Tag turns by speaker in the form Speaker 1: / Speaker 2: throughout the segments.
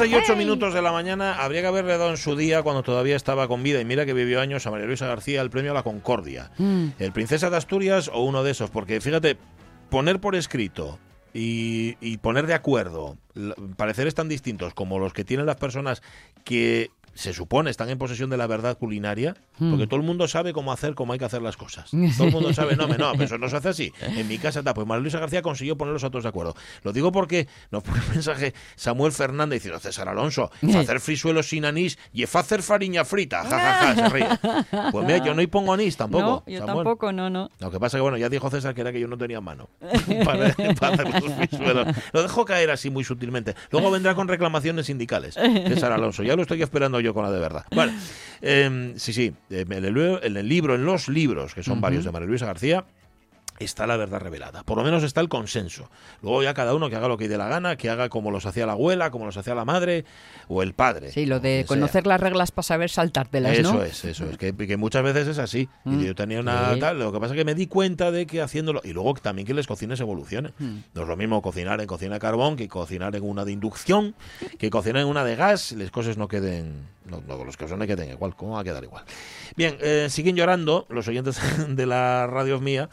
Speaker 1: 12 y 8 minutos de la mañana habría que haberle dado en su día cuando todavía estaba con vida. Y mira que vivió años a María Luisa García el premio a la Concordia. El Princesa de Asturias o uno de esos, porque fíjate, poner por escrito y, y poner de acuerdo pareceres tan distintos como los que tienen las personas que se supone están en posesión de la verdad culinaria, porque todo el mundo sabe cómo hacer, cómo hay que hacer las cosas. Todo el mundo sabe, no, me- no, pero eso no se hace así. En mi casa está, pues María Luisa García consiguió ponerlos a todos de acuerdo. Lo digo porque nos pone un mensaje Samuel Fernández diciendo, César Alonso, hacer frisuelos sin anís y hacer fariña frita, jajaja, se ríe. Pues mira, yo no y pongo anís tampoco.
Speaker 2: no, yo
Speaker 1: Samuel.
Speaker 2: tampoco, no, no.
Speaker 1: Lo que pasa que, bueno, ya dijo César que era que yo no tenía mano para, para hacer los frisuelos. Lo dejo caer así muy sutilmente. Luego vendrá con reclamaciones sindicales, César Alonso. Ya lo estoy esperando yo con la de verdad. Bueno, em, sí, sí. em, En el, en el libro, en los libros, que son varios de María Luisa García, está la verdad revelada. Por lo menos está el consenso. Luego ya cada uno que haga lo que dé la gana, que haga como los hacía la abuela, como los hacía la madre o el padre.
Speaker 2: Sí, lo de
Speaker 1: sea.
Speaker 2: conocer las reglas para saber saltártelas,
Speaker 1: Eso
Speaker 2: ¿no?
Speaker 1: es, eso es. Que, que muchas veces es así.
Speaker 2: Mm.
Speaker 1: Y yo tenía una
Speaker 2: Sí.
Speaker 1: tal. Lo que pasa es que me di cuenta de que haciéndolo. Y luego también que les cocines evolucionen.
Speaker 2: Mm.
Speaker 1: No es lo mismo cocinar en cocina de carbón que cocinar en una de inducción, que cocinar en una de gas. Las cosas no queden. No, no, los cosas no queden igual. ¿Cómo va a quedar igual? Bien, eh, siguen llorando los oyentes de la radio mía.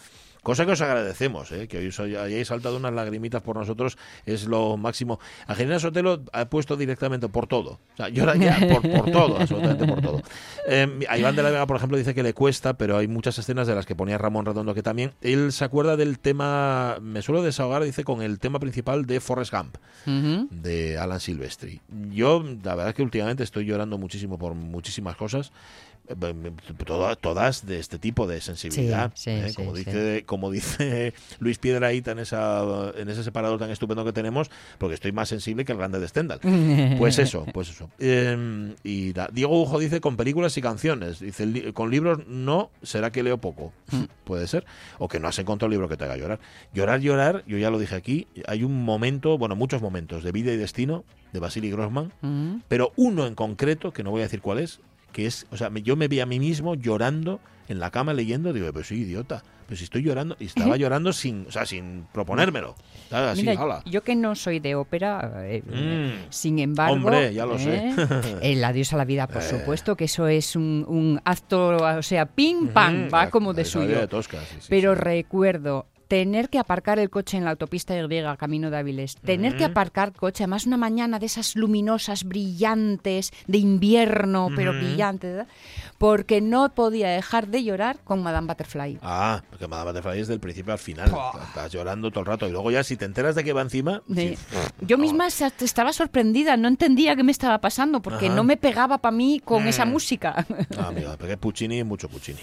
Speaker 1: Cosa que os agradecemos, ¿eh? que hoy os hayáis saltado unas lagrimitas por nosotros, es lo máximo. Angelina Sotelo ha puesto directamente por todo. O sea, llora ya por, por todo, absolutamente por todo. Eh, a Iván de la Vega, por ejemplo, dice que le cuesta, pero hay muchas escenas de las que ponía Ramón Redondo que también. Él se acuerda del tema, me suelo desahogar, dice, con el tema principal de Forrest Gump
Speaker 2: Ujú.
Speaker 1: de Alan Silvestri. Yo, la verdad es que últimamente estoy llorando muchísimo por muchísimas cosas. Toda- Todas de este tipo de sensibilidad.
Speaker 2: Sí, sí,
Speaker 1: ¿eh?
Speaker 2: sí,
Speaker 1: como, dice, como dice Luis Piedraíta en, esa, en ese separador tan estupendo que tenemos, porque estoy más sensible que el grande de Stendhal. Pues eso, pues eso. Eh, y da- Diego Ujo dice con películas y canciones. Dice, "Li- con libros no, será que leo poco. Puede ser. O que no has encontrado un libro que te haga llorar. Llorar, llorar, yo ya lo dije aquí, hay un momento, bueno, muchos momentos de vida y destino de Vasily Grossman,
Speaker 2: Ujú.
Speaker 1: pero uno en concreto, que no voy a decir cuál es, que es, o sea, yo me vi a mí mismo llorando en la cama leyendo, digo, pues soy idiota, pues estoy llorando, y estaba llorando sin, o sea, sin proponérmelo.
Speaker 2: Mira, yo que no soy de ópera, eh,
Speaker 1: Mm.
Speaker 2: sin embargo,
Speaker 1: Hombre, ya lo sé.
Speaker 2: ¿eh? el adiós a la vida, por
Speaker 1: Eh.
Speaker 2: supuesto, que eso es un, un acto, o sea, pim pam, va como de suyo.
Speaker 1: de Tosca, sí, sí,
Speaker 2: Pero
Speaker 1: sí.
Speaker 2: recuerdo tener que aparcar el coche en la autopista Y camino de Áviles, tener que aparcar coche, además una mañana de esas luminosas, brillantes, de invierno, pero brillantes, ¿verdad? porque no podía dejar de llorar con Madame Butterfly.
Speaker 1: Ah, porque Madame Butterfly es del principio al final. Estás llorando todo el rato. Y luego ya si te enteras de que va encima... Sí.
Speaker 2: Yo misma estaba sorprendida, no entendía qué me estaba pasando, porque
Speaker 1: Ajá.
Speaker 2: no me pegaba para mí con
Speaker 1: Mm.
Speaker 2: esa música.
Speaker 1: Ah, amigo, porque Puccini, mucho Puccini.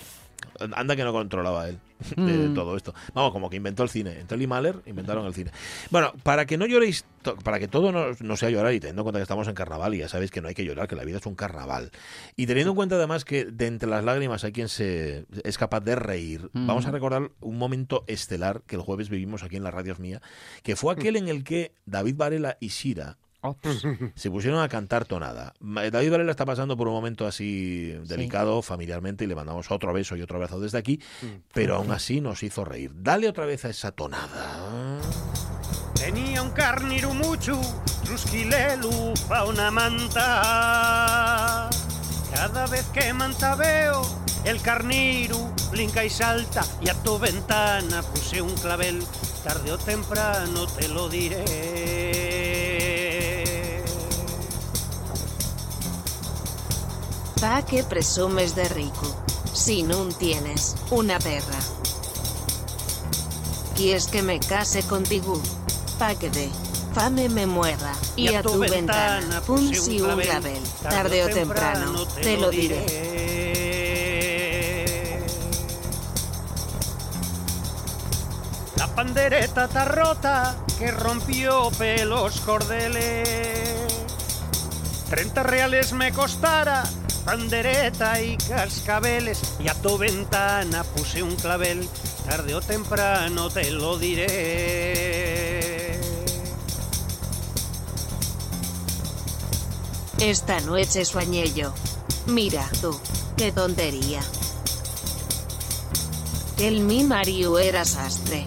Speaker 1: Anda que no controlaba él de
Speaker 2: Mm.
Speaker 1: todo esto. Vamos, como que inventó el cine. Entre él y Mahler inventaron el cine. Bueno, para que no lloréis, para que todo no, no sea llorar y teniendo en cuenta que estamos en carnaval y ya sabéis que no hay que llorar, que la vida es un carnaval. Y teniendo en cuenta además que de entre las lágrimas hay quien se es capaz de reír,
Speaker 2: Mm.
Speaker 1: vamos a recordar un momento estelar que el jueves vivimos aquí en las radios mía, que fue aquel en el que David Varela y Sira
Speaker 2: Pues,
Speaker 1: se pusieron a cantar tonada. David Varela está pasando por un momento así delicado familiarmente y le mandamos otro beso y otro abrazo desde aquí, pero aún así nos hizo reír. Dale otra vez a esa tonada.
Speaker 3: Tenía un carniru mucho, trusquilelu pa una manta. Cada vez que manta veo, el carniru blinca y salta y a tu ventana puse un clavel. Tarde o temprano te lo diré.
Speaker 4: Pa que presumes de rico. Si no tienes una perra. ¿Quieres que me case contigo? Pa que de fame me muera. Y, a, tu, ventana, pun si un clavel. Tarde o temprano, te lo diré.
Speaker 3: La pandereta está rota que rompió pelos cordeles. 30 reales me costara pandereta y cascabeles y a tu ventana puse un clavel. Tarde o temprano te lo diré.
Speaker 4: Esta noche soñé yo. Mira tú, qué tontería. El mi Mario era sastre.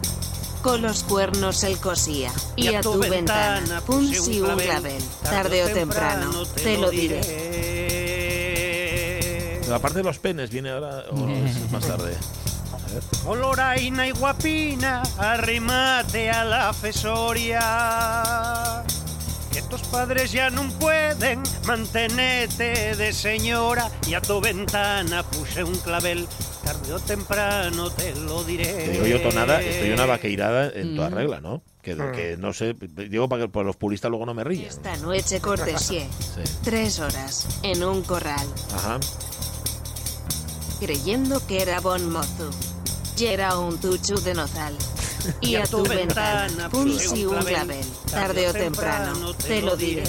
Speaker 4: Con los cuernos él cosía. Y, a tu ventana, pun si un clavel. Tarde o temprano, te lo diré.
Speaker 1: La parte de los penes viene ahora o es más tarde.
Speaker 3: Coloraina y guapina, arrimate a la fesoria. Que tus padres ya no pueden mantenerte de señora y a tu ventana puse un clavel. Tarde o temprano te lo diré.
Speaker 1: Te digo yo, tonada, estoy una vaqueirada en toda
Speaker 2: Mm.
Speaker 1: regla, ¿no? Que, que no sé, digo para que por los puristas luego no me ríen.
Speaker 4: Esta noche cortesía.
Speaker 1: Sí.
Speaker 4: Tres horas en un corral.
Speaker 1: Ajá.
Speaker 4: Creyendo que era bon mozo. Y era un tuchu de nozal. Y a tu ventana puse un clavel. Tarde o temprano, te lo diré.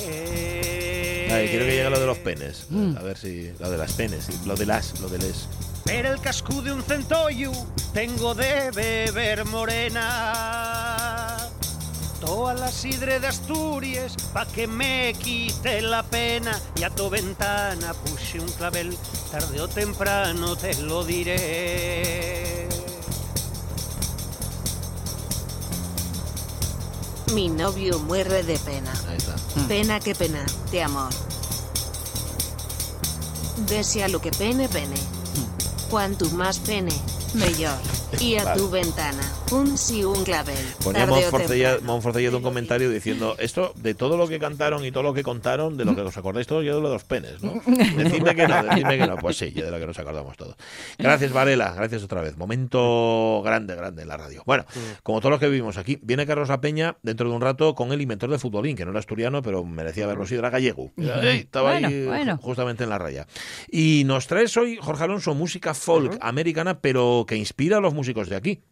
Speaker 1: Ay, quiero que llegue lo de los penes. A ver si. Lo de las penes, sí, lo de las, lo de les.
Speaker 3: Pero el cascu de un centollo tengo de beber morena. Toda la sidre de Asturias pa' que me quite la pena. Y a tu ventana puse un clavel. Tarde o temprano te lo diré.
Speaker 4: Mi novio muere de pena.
Speaker 1: Ahí está.
Speaker 4: Pena que pena, de amor. Desea lo que pene, pene. Cuanto más pene, mejor. Y a tu ventana, un si un clavel.
Speaker 1: Ponía
Speaker 4: Tarde o
Speaker 1: Monforcelledo
Speaker 4: temprano.
Speaker 1: Monforcelledo un comentario diciendo esto de todo lo que cantaron y todo lo que contaron, de lo que os acordáis todos, yo de lo de los penes, ¿no? Decidme que no, decidme que no. Pues sí, yo de lo que nos acordamos todos. Gracias, Varela, gracias otra vez. Momento grande, grande en la radio. Bueno, como todos los que vivimos aquí, viene Carlos La Peña dentro de un rato con el inventor de futbolín, que no era asturiano, pero merecía haberlo sido, era gallego. Ey, Estaba ahí
Speaker 2: Bueno, bueno.
Speaker 1: justamente en la raya. Y nos traes hoy, Jorge Alonso, música folk americana, pero que inspira a los músicos de aquí.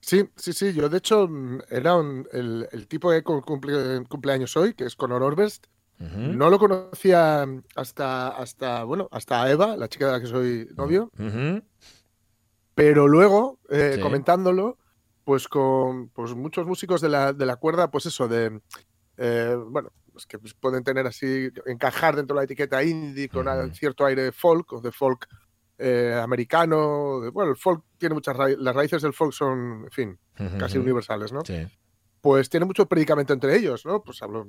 Speaker 5: Sí, sí, sí. Yo, de hecho, mm, era un- el, el tipo que cu- cumple, cumpleaños hoy, que es Conor Orbest. No lo conocía hasta, hasta, bueno, hasta Eva, la chica de la que soy novio.
Speaker 1: Ujú.
Speaker 5: Pero luego, eh,
Speaker 1: Sí.
Speaker 5: comentándolo, pues con pues muchos músicos de la, de la cuerda, pues eso, de, eh, bueno, pues que pueden tener así, encajar dentro de la etiqueta indie con cierto aire de folk o de folk eh, americano. bueno, el folk tiene muchas raíces, las raíces del folk son, en fin, casi universales, ¿no?
Speaker 1: Sí.
Speaker 5: Pues tiene mucho predicamento entre ellos, ¿no? Pues hablo,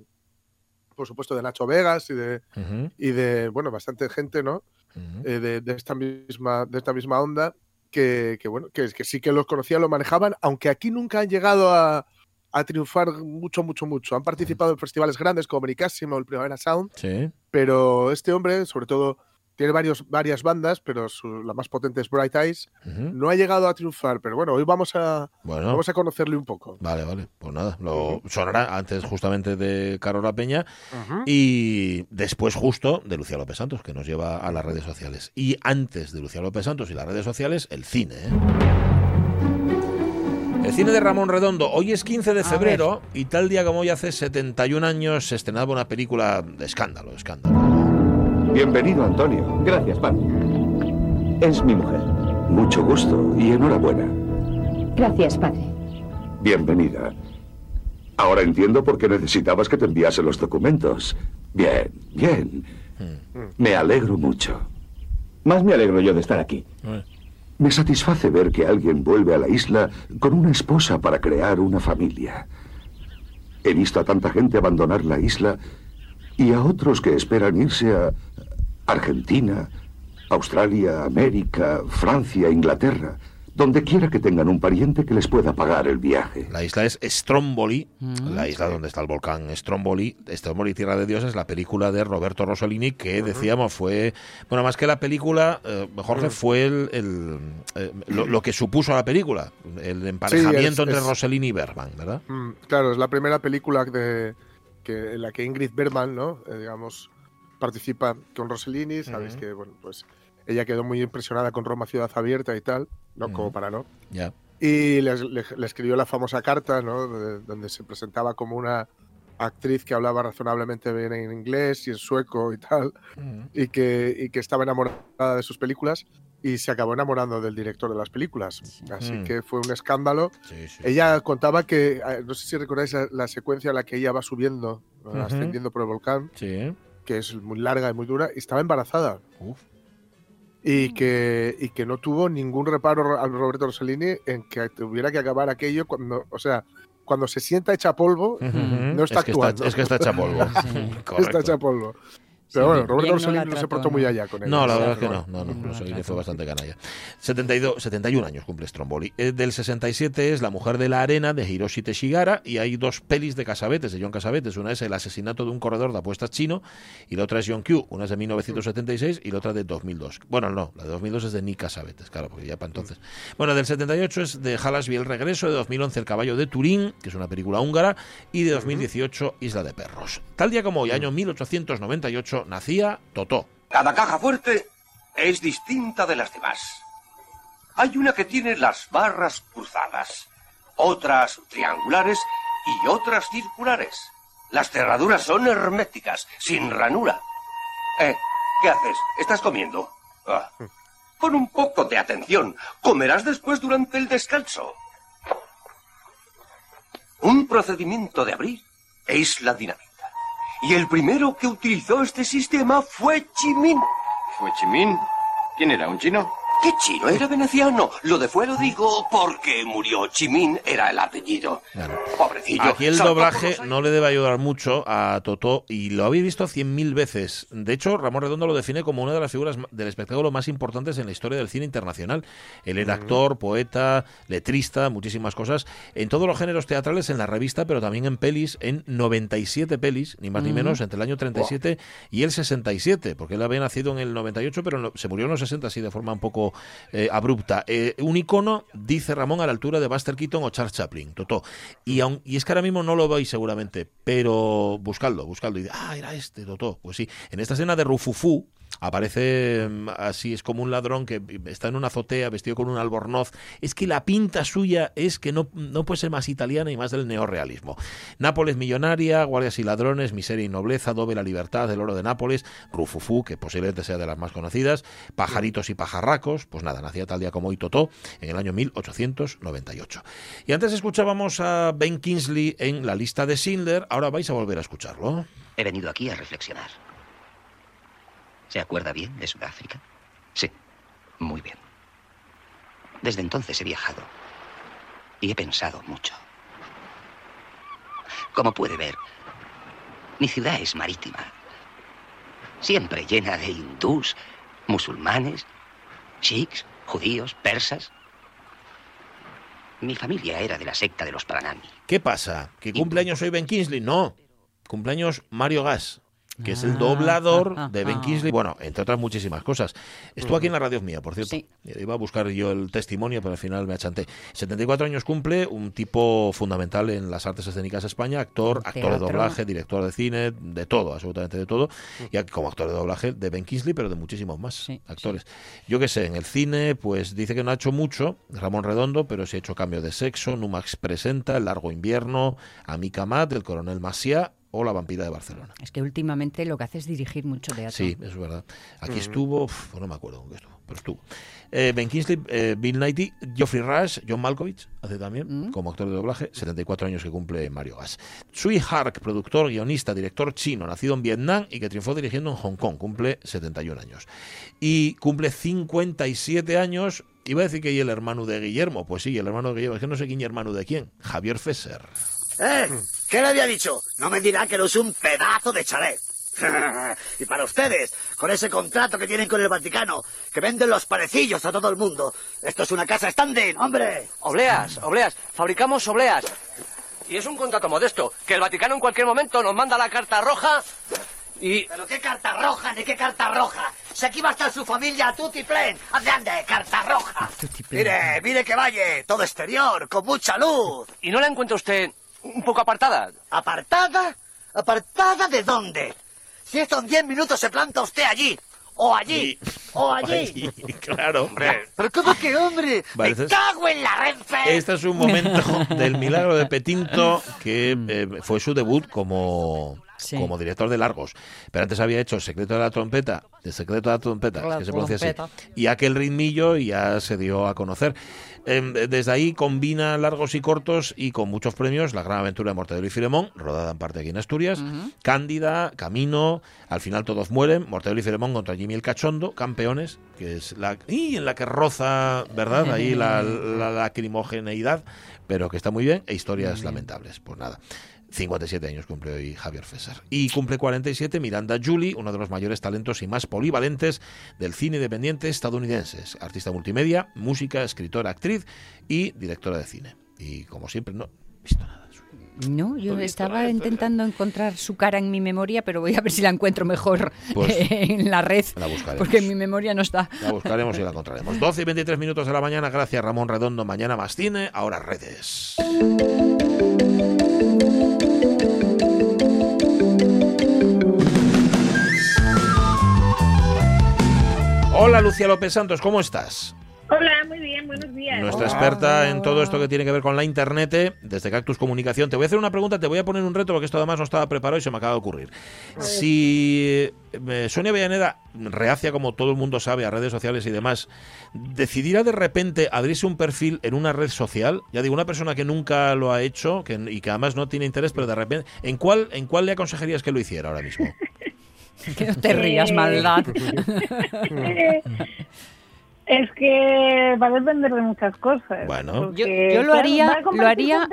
Speaker 5: por supuesto, de Nacho Vegas y de, y de bueno, bastante gente, ¿no? Eh, de, de esta misma, de esta misma onda, que, que, bueno, que, que sí que los conocían, lo manejaban, aunque aquí nunca han llegado a, a triunfar mucho, mucho, mucho. Han participado en festivales grandes como Benicàssim o el Primavera Sound,
Speaker 1: Sí.
Speaker 5: pero este hombre, sobre todo, tiene varios, varias bandas, pero su- la más potente es Bright Eyes. No ha llegado a triunfar, pero bueno, hoy vamos a,
Speaker 1: Bueno.
Speaker 5: vamos a conocerle un poco.
Speaker 1: Vale, vale. Pues nada, lo sonará antes justamente de Carola Peña y después justo de Lucía López Santos, que nos lleva a las redes sociales. Y antes de Lucía López Santos y las redes sociales, el cine. ¿eh? El cine de Ramón Redondo. Hoy es 15 de febrero y tal día como hoy hace 71 años se estrenaba una película de escándalo, escándalo.
Speaker 6: Bienvenido, Antonio.
Speaker 7: Gracias, padre. Es mi mujer.
Speaker 6: Mucho gusto y enhorabuena.
Speaker 8: Gracias, padre.
Speaker 6: Bienvenida. Ahora entiendo por qué necesitabas que te enviase los documentos. Bien, bien. Me alegro mucho.
Speaker 7: Más me alegro yo de estar aquí.
Speaker 6: Me satisface ver que alguien vuelve a la isla con una esposa para crear una familia. He visto a tanta gente abandonar la isla y a otros que esperan irse a Argentina, Australia, América, Francia, Inglaterra, donde quiera que tengan un pariente que les pueda pagar el viaje.
Speaker 1: La isla es Stromboli,
Speaker 2: Mm.
Speaker 1: la isla donde está el volcán Stromboli. Stromboli, Tierra de Dios, es la película de Roberto Rossellini que decíamos fue, bueno, más que la película, eh, Jorge, fue el, el, eh, lo, lo que supuso la película, el emparejamiento
Speaker 5: es-
Speaker 1: entre
Speaker 5: es-
Speaker 1: Rossellini y Bergman, ¿verdad?
Speaker 5: Mm, claro, es la primera película de, que, en la que Ingrid Bergman, ¿no? Eh, digamos, participa con Rossellini. Sabéis que, bueno, pues ella quedó muy impresionada con Roma Ciudad Abierta y tal, ¿no? Como para no.
Speaker 1: Ya.
Speaker 5: Y le, le- le escribió la famosa carta, ¿no? De- donde se presentaba como una actriz que hablaba razonablemente bien en inglés y en sueco y tal, y que, y que estaba enamorada de sus películas y se acabó enamorando del director de las películas. Así
Speaker 1: Mm.
Speaker 5: que fue un escándalo.
Speaker 1: Sí, sí.
Speaker 5: Ella contaba que, eh, no sé si recordáis la, la secuencia en la que ella va subiendo, ascendiendo por el volcán,
Speaker 1: Sí.
Speaker 5: que es muy larga y muy dura, y estaba embarazada.
Speaker 1: Uf.
Speaker 5: Y que, y que no tuvo ningún reparo al Roberto Rossellini en que tuviera que acabar aquello cuando, o sea, cuando se sienta hecha polvo, no está
Speaker 1: es que está,
Speaker 5: actuando.
Speaker 1: es que está hecha polvo.
Speaker 5: está hecha polvo. Pero bueno, Roberto
Speaker 2: no
Speaker 5: Rossellini no, se portó
Speaker 2: ¿no?
Speaker 5: muy allá con él.
Speaker 1: No, la verdad es que no. No, no,
Speaker 2: No,
Speaker 1: Rossellini fue bastante canalla. 72, 71 años cumple Stromboli. Eh, del 67 es La mujer de la arena de Hiroshi Teshigara y hay dos pelis de Casabetes, de John Casabetes. Una es El asesinato de un corredor de apuestas chino y la otra es John Q. Una es de 1976 y la otra de 2002. Bueno, no, la de 2002 es de Nick Casabetes, claro, porque ya para entonces. Bueno, del 78 es de Halasby El regreso, de 2011 El caballo de Turín, que es una película húngara, y de 2018 Isla de perros. Tal día como hoy, año 1898, nacía Totó.
Speaker 9: Cada caja fuerte es distinta de las demás. Hay una que tiene las barras cruzadas, otras triangulares y otras circulares. Las cerraduras son herméticas, sin ranura. Eh, ¿qué haces? ¿Estás comiendo? Ah. Con un poco de atención, comerás después durante el descanso. Un procedimiento de abrir es la dinamita. Y el primero que utilizó este sistema fue Chimin.
Speaker 10: ¿Fue Chimín? ¿Quién era? ¿Un chino?
Speaker 9: ¿Qué chino? Era veneciano. Lo de fue lo digo porque murió. Chimin era el apellido. Pobrecillo.
Speaker 1: Aquí el doblaje no le debe ayudar mucho a Totó y lo habéis visto cien mil veces. De hecho, Ramón Redondo lo define como una de las figuras del espectáculo más importantes en la historia del cine internacional. Él era actor, poeta, letrista, muchísimas cosas, en todos los géneros teatrales, en la revista, pero también en pelis, en 97 pelis, ni más ni
Speaker 11: Ujú.
Speaker 1: menos, entre el año 37 y el 67, porque él había nacido en el 98, pero no- se murió en los 60 así de forma un poco eh, abrupta. Eh, un icono, dice Ramón, a la altura de Buster Keaton o Charles Chaplin, Totó. Y, y es que ahora mismo no lo veis seguramente, pero buscadlo, buscadlo. Y ah, era este Totó. Pues sí, en esta escena de Rufufú aparece mm, así, es como un ladrón que está en una azotea vestido con un albornoz. Es que la pinta suya es que no, no puede ser más italiana y más del neorrealismo. Nápoles millonaria, guardias y ladrones, miseria y nobleza, Dove la libertad, el oro de Nápoles, Rufufú, que posiblemente sea de las más conocidas, Pajaritos y pajarracos, pues nada, nacía tal día como hoy Totó en el año 1898. Y antes escuchábamos a Ben Kingsley en la lista de Schindler, ahora vais a volver a escucharlo.
Speaker 12: He venido aquí a reflexionar. ¿Se acuerda bien de Sudáfrica? Sí, muy bien. Desde entonces he viajado y he pensado mucho. Como puede ver, mi ciudad es marítima. Siempre llena de hindús, musulmanes, sikhs, judíos, persas. Mi familia era de la secta de los Pranami.
Speaker 1: ¿Qué pasa? ¿Que cumpleaños hoy Ben Kingsley? No. Cumpleaños Mario Gas, que es el doblador de Ben Kingsley. Bueno, entre otras muchísimas cosas. Estuvo aquí en la radio mía, por cierto. Iba a buscar yo el testimonio, pero al final me achanté. 74 años cumple, un tipo fundamental en las artes escénicas de España, actor, actor de doblaje, director de cine, de todo, absolutamente de todo. Y como actor de doblaje de Ben Kingsley, pero de muchísimos más actores. Yo qué sé, en el cine, pues dice que no ha hecho mucho, Ramón Redondo, pero sí ha hecho cambio de sexo, Numax presenta, El largo invierno, Amica Mat, El coronel Maciá o La vampira de Barcelona.
Speaker 2: Es que últimamente lo que hace es dirigir mucho teatro.
Speaker 1: Sí, es verdad. Aquí
Speaker 2: Mm.
Speaker 1: estuvo, uf, no me acuerdo con qué estuvo, pero estuvo. Eh, ben Kingsley, eh, Bill Nighy, Geoffrey Rush, John Malkovich, hace también, como actor de doblaje, 74 años que cumple Mario Gas. Tsui Hark, productor, guionista, director chino, nacido en Vietnam y que triunfó dirigiendo en Hong Kong, cumple 71 años. Y cumple 57 años, iba a decir que y el hermano de Guillermo, pues sí, el hermano de Guillermo, es que no sé quién y hermano de quién, Javier Fesser.
Speaker 13: ¿Eh? ¿Qué le había dicho? No me dirá que no es un pedazo de chalet.
Speaker 11: y para ustedes, con ese contrato que tienen con el Vaticano, que venden los parecillos a todo el mundo. Esto es una casa standing, hombre.
Speaker 13: Obleas, obleas, fabricamos obleas. Y es un contrato modesto, que el Vaticano en cualquier momento nos manda la carta roja y...
Speaker 11: ¿Pero qué carta roja ni qué carta roja? Si aquí va a estar su familia tutti plen. ¡Ande, ande, carta roja! Mire, mire que vaya, todo exterior, con mucha luz.
Speaker 13: ¿Y no la encuentra usted un poco apartada?
Speaker 11: ¿Apartada? ¿Apartada de dónde? Si esto en diez minutos se planta usted allí, o allí, o allí.
Speaker 1: Claro.
Speaker 11: Hombre, pero ¿cómo que hombre?
Speaker 1: Vale,
Speaker 11: ¡Me cago en la Renfe!
Speaker 1: Este es un momento del milagro de Petinto, que eh, fue su debut como, como director de largos. Pero antes había hecho El secreto de la trompeta, El secreto de la trompeta,
Speaker 14: La
Speaker 1: que se pronuncia así. Y aquel ritmillo y ya se dio a conocer. Em, desde ahí combina largos y cortos y con muchos premios La gran aventura de Mortadelo y Filemón, rodada en parte aquí en Asturias, Cándida, Camino, Al final todos mueren, Mortadelo y Filemón contra Jimmy el Cachondo, Campeones, que es la y en la que roza, ¿verdad? Ahí la, la lacrimogeneidad, pero que está muy bien, e historias lamentables. Pues nada. 57 años cumple hoy Javier César. Y cumple 47 Miranda Julie, uno de los mayores talentos y más polivalentes del cine independiente estadounidense. Artista multimedia, música, escritora, actriz y directora de cine. Y como siempre, no,
Speaker 2: No, yo
Speaker 1: he visto,
Speaker 2: estaba
Speaker 1: lo he visto.
Speaker 2: intentando encontrar su cara en mi memoria, pero voy a ver si la encuentro mejor
Speaker 1: Pues,
Speaker 2: en la red,
Speaker 1: la buscaremos.
Speaker 2: porque en mi memoria no está.
Speaker 1: La buscaremos y la encontraremos. 12 y 23 minutos de la mañana. Gracias, Ramón Redondo. Mañana más cine, ahora redes. Lucía López Santos, ¿cómo estás?
Speaker 15: Hola, muy bien, buenos días.
Speaker 1: Nuestra experta en todo esto que tiene que ver con la internet, eh, desde Cactus Comunicación. Te voy a hacer una pregunta, te voy a poner un reto, porque esto además no estaba preparado y se me acaba de ocurrir. Si eh, Sonia Villaneda, reacia como todo el mundo sabe a redes sociales y demás, decidiera de repente abrirse un perfil en una red social, ya digo, una persona que nunca lo ha hecho que, y que además no tiene interés, pero de repente, ¿en cuál, ¿en cuál le aconsejarías que lo hiciera ahora mismo?
Speaker 2: Que no te rías, maldad.
Speaker 15: Es que va a depender de muchas cosas.
Speaker 1: Bueno.
Speaker 2: Yo, lo haría,
Speaker 15: ¿va a
Speaker 2: lo haría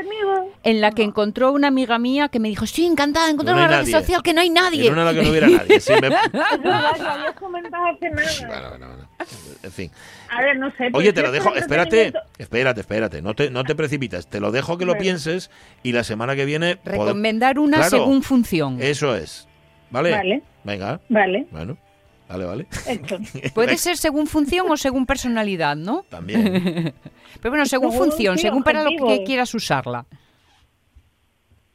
Speaker 2: en la que encontró una amiga mía que me dijo, sí, encantada, encontré
Speaker 1: No
Speaker 2: una red social que no hay nadie.
Speaker 1: En una en la que no hubiera nadie. sí, me-
Speaker 15: comentado hace nada.
Speaker 1: En fin.
Speaker 15: A ver, no sé.
Speaker 1: Oye, te lo dejo, espérate, espérate, espérate, no te, no te precipites, te lo dejo que lo
Speaker 15: Bueno.
Speaker 1: pienses y la semana que viene...
Speaker 2: Recomendar una
Speaker 1: Claro,
Speaker 2: según función.
Speaker 1: Eso es, ¿vale?
Speaker 15: Vale.
Speaker 1: Venga,
Speaker 15: Vale,
Speaker 1: bueno, vale, vale.
Speaker 2: Puede ser según función o según personalidad, ¿no?
Speaker 1: También.
Speaker 2: Pero bueno, según
Speaker 15: Según,
Speaker 2: función, según para lo que quieras usarla.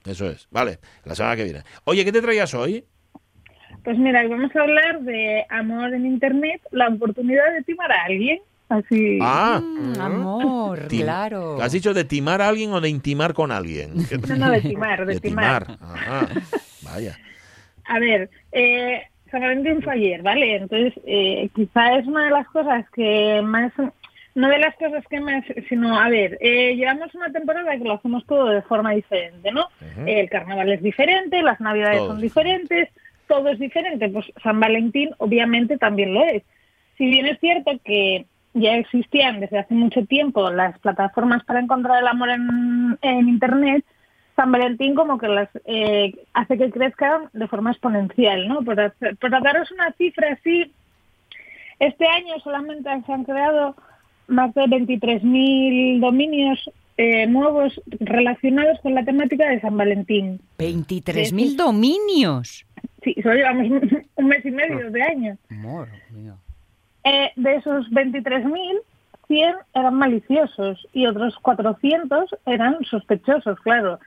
Speaker 1: Eso es, vale, la semana que viene. Oye, ¿qué te traías hoy?
Speaker 15: Pues mira, vamos a hablar de amor en Internet, la oportunidad de timar a alguien. Así.
Speaker 1: Ah,
Speaker 2: Mm, amor,
Speaker 1: tim-
Speaker 2: claro.
Speaker 1: ¿has dicho de timar a alguien o de intimar con alguien?
Speaker 15: No, no, de timar, de timar.
Speaker 1: Ajá, vaya.
Speaker 15: A ver, eh, San Valentín fue ayer, ¿vale? Entonces, eh, quizá es una de las cosas que más, no de las cosas que más, sino, a ver, eh, llevamos una temporada que lo hacemos todo de forma diferente, ¿no? El carnaval es diferente, las navidades son
Speaker 16: es
Speaker 15: diferentes, todo es diferente, pues San Valentín obviamente también lo es. Si bien es cierto que ya existían desde hace mucho tiempo las plataformas para encontrar el amor en, en Internet, San Valentín como que las eh, hace que crezcan de forma exponencial, ¿no? Por, hacer- por daros una cifra así, este año solamente se han creado más de 23.000 dominios eh, nuevos relacionados con la temática de San Valentín.
Speaker 2: 23.000 dominios.
Speaker 15: Sí, solo llevamos un- mes y medio de año.
Speaker 2: Amor mío.
Speaker 15: Eh, de esos 23.000, 100 eran maliciosos y otros 400 eran sospechosos, claro.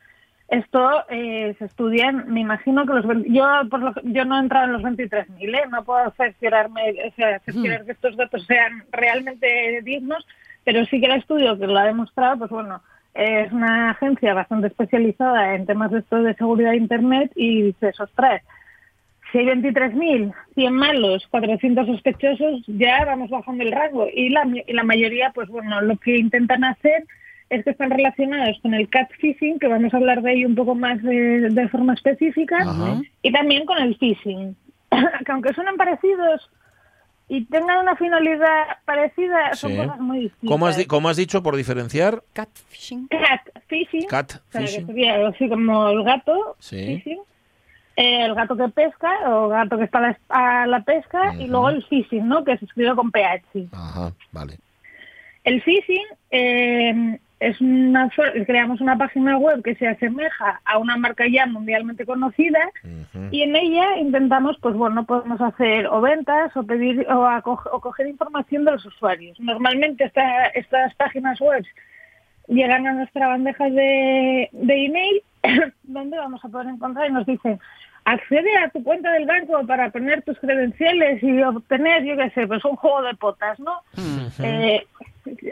Speaker 15: Esto eh, se estudia, me imagino que los... Yo, por lo yo no he entrado en los 23.000, ¿eh? no puedo cerciorarme, o sea, cerciorar que estos datos sean realmente dignos, pero sí que el estudio que lo ha demostrado, pues bueno, es una agencia bastante especializada en temas de esto de seguridad de Internet y dice, ostras, si hay 23.000, 100 malos, 400 sospechosos, ya vamos bajando el rango. Y la, y la mayoría, pues bueno, lo que intentan hacer es que están relacionados con el catfishing, que vamos a hablar de ello un poco más de, de forma específica,
Speaker 1: Ajá.
Speaker 15: y también con el phishing. que aunque suenan parecidos y tengan una finalidad parecida, son
Speaker 1: Sí.
Speaker 15: cosas muy distintas.
Speaker 1: ¿Cómo has, di- cómo has dicho por diferenciar?
Speaker 2: Catfishing.
Speaker 15: Catfishing.
Speaker 1: Cat
Speaker 15: o sea, que
Speaker 1: fishing.
Speaker 15: sería algo así como el gato.
Speaker 1: Sí.
Speaker 15: phishing. eh, el gato que pesca o gato que está a la, a la pesca y luego el phishing, ¿no? Que se escribe con PH.
Speaker 1: Ajá, vale.
Speaker 15: El phishing eh, es una creamos una página web que se asemeja a una marca ya mundialmente conocida y en ella intentamos, pues bueno, podemos hacer o ventas o pedir o, aco- o coger información de los usuarios. Normalmente esta- estas páginas web llegan a nuestra bandeja de, de email donde vamos a poder encontrar y nos dicen accede a tu cuenta del banco para poner tus credenciales y obtener, yo qué sé, pues un juego de potas, ¿no? Eh,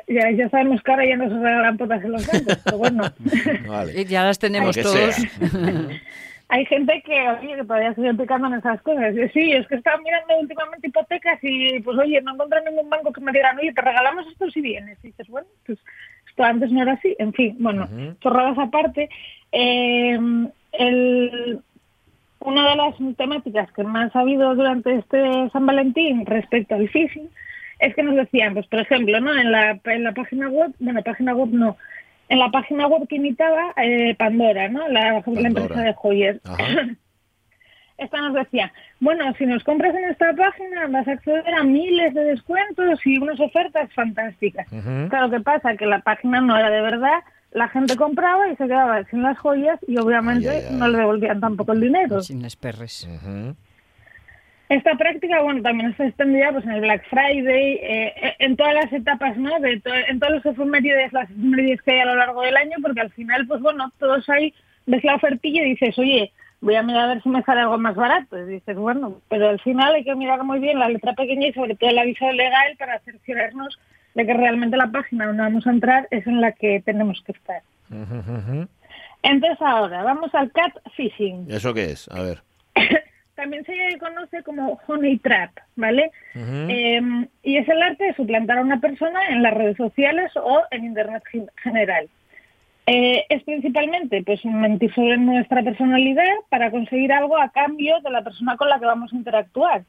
Speaker 15: ya, ya sabemos que ahora ya no se regalan potas en los bancos, pero bueno.
Speaker 1: Vale.
Speaker 2: Ya las tenemos todos.
Speaker 15: Hay gente que, oye, que todavía sigue picando en esas cosas. Yo, sí, es que estaba mirando últimamente hipotecas y, pues, oye, no encontré ningún banco que me digan, oye, te regalamos esto si vienes. Y dices, bueno, pues esto antes no era así. En fin, bueno, chorradas aparte. Eh, el, una de las temáticas que más ha habido durante este San Valentín respecto al phishing es que nos decían, pues por ejemplo, ¿no? En la, en la página web, bueno, página web no, en la página web que imitaba eh, Pandora, ¿no? La, la empresa de joyas. Esta nos decía, bueno, si nos compras en esta página vas a acceder a miles de descuentos y unas ofertas fantásticas. Claro, que pasa? Que la página no era de verdad, la gente compraba y se quedaba sin las joyas y obviamente no le devolvían tampoco el dinero.
Speaker 2: Sin las perres.
Speaker 15: Esta práctica, bueno, también está extendida pues, en el Black Friday, eh, eh, en todas las etapas, ¿no? De to- en todos los efemérides, las efemérides que hay a lo largo del año, porque al final, pues bueno, todos ahí ves la ofertilla y dices, oye, voy a mirar a ver si me sale algo más barato. Y dices, bueno, pero al final hay que mirar muy bien la letra pequeña y sobre todo el aviso legal para cerciorarnos de que realmente la página donde vamos a entrar es en la que tenemos que estar. Entonces ahora, vamos al catfishing.
Speaker 1: ¿Eso qué es? A ver.
Speaker 15: También se conoce como honey trap, ¿vale? Eh, y es el arte de suplantar a una persona en las redes sociales o en Internet gen- general. Eh, es principalmente pues mentir sobre nuestra personalidad para conseguir algo a cambio de la persona con la que vamos a interactuar.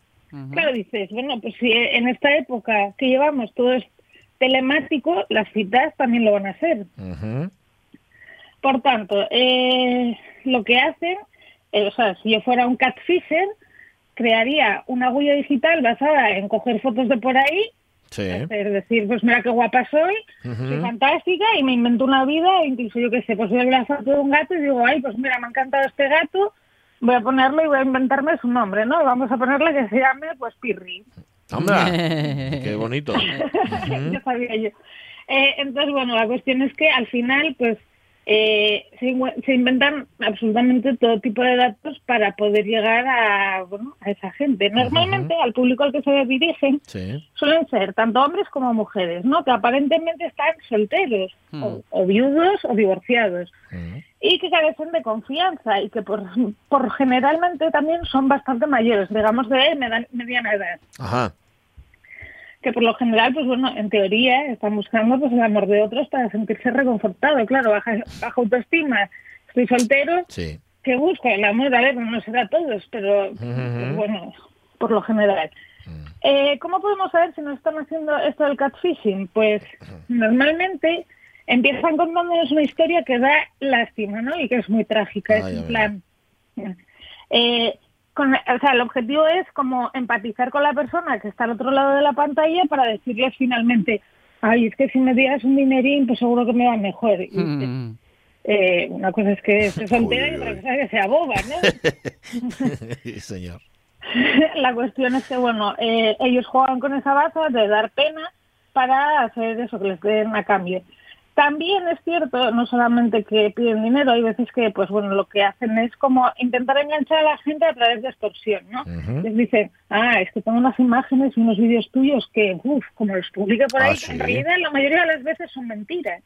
Speaker 15: Claro, dices, bueno, pues si en esta época que llevamos todo es telemático, las citas también lo van a hacer. Por tanto, eh, lo que hacen, eh, o sea, si yo fuera un catfisher, crearía una huella digital basada en coger fotos de por ahí,
Speaker 1: Sí.
Speaker 15: es decir, pues mira qué guapa soy, soy fantástica y me invento una vida, incluso yo qué sé, pues veo la foto de un gato y digo, ay, pues mira, me ha encantado este gato, voy a ponerle y voy a inventarme su nombre, ¿no? Vamos a ponerle que se llame, pues Pirri.
Speaker 1: ¡Anda! ¡Qué bonito!
Speaker 15: ya sabía yo. Eh, entonces, bueno, la cuestión es que al final, pues, eh, se, inve- se inventan absolutamente todo tipo de datos para poder llegar a, bueno, a esa gente. Normalmente, al público al que se dirigen,
Speaker 1: Sí.
Speaker 15: suelen ser tanto hombres como mujeres, ¿no? Que aparentemente están solteros, o, o viudos o divorciados, y que carecen de confianza y que por, por generalmente también son bastante mayores, digamos de mediana edad
Speaker 1: Ajá.
Speaker 15: Que por lo general, pues bueno, en teoría están buscando pues el amor de otros para sentirse reconfortado. Claro, baja, baja autoestima, estoy soltero,
Speaker 1: Sí.
Speaker 15: que busco el amor, a ver, no será todos, pero pues, bueno, por lo general. Eh, ¿Cómo podemos saber si nos están haciendo esto del catfishing? Pues normalmente empiezan contándonos una historia que da lástima, ¿no? Y que es muy trágica. es en plan, eh, con, o sea, el objetivo es como empatizar con la persona que está al otro lado de la pantalla para decirle finalmente, ay, es que si me dieras un dinerín, pues seguro que me va mejor. Y,
Speaker 2: Mm.
Speaker 15: eh, una cosa es que esté soltera y otra cosa es que sea boba, ¿no?
Speaker 1: Sí, señor.
Speaker 15: la cuestión es que, bueno, eh, ellos juegan con esa base de dar pena para hacer eso, que les den a cambio. También es cierto, no solamente que piden dinero, hay veces que, pues bueno, lo que hacen es como intentar enganchar a la gente a través de extorsión, ¿no? Les dicen, ah, es que tengo unas imágenes y unos vídeos tuyos que, uff, como los publique por
Speaker 1: Ah,
Speaker 15: ahí,
Speaker 1: ¿sí?
Speaker 15: en realidad la mayoría de las veces son mentiras.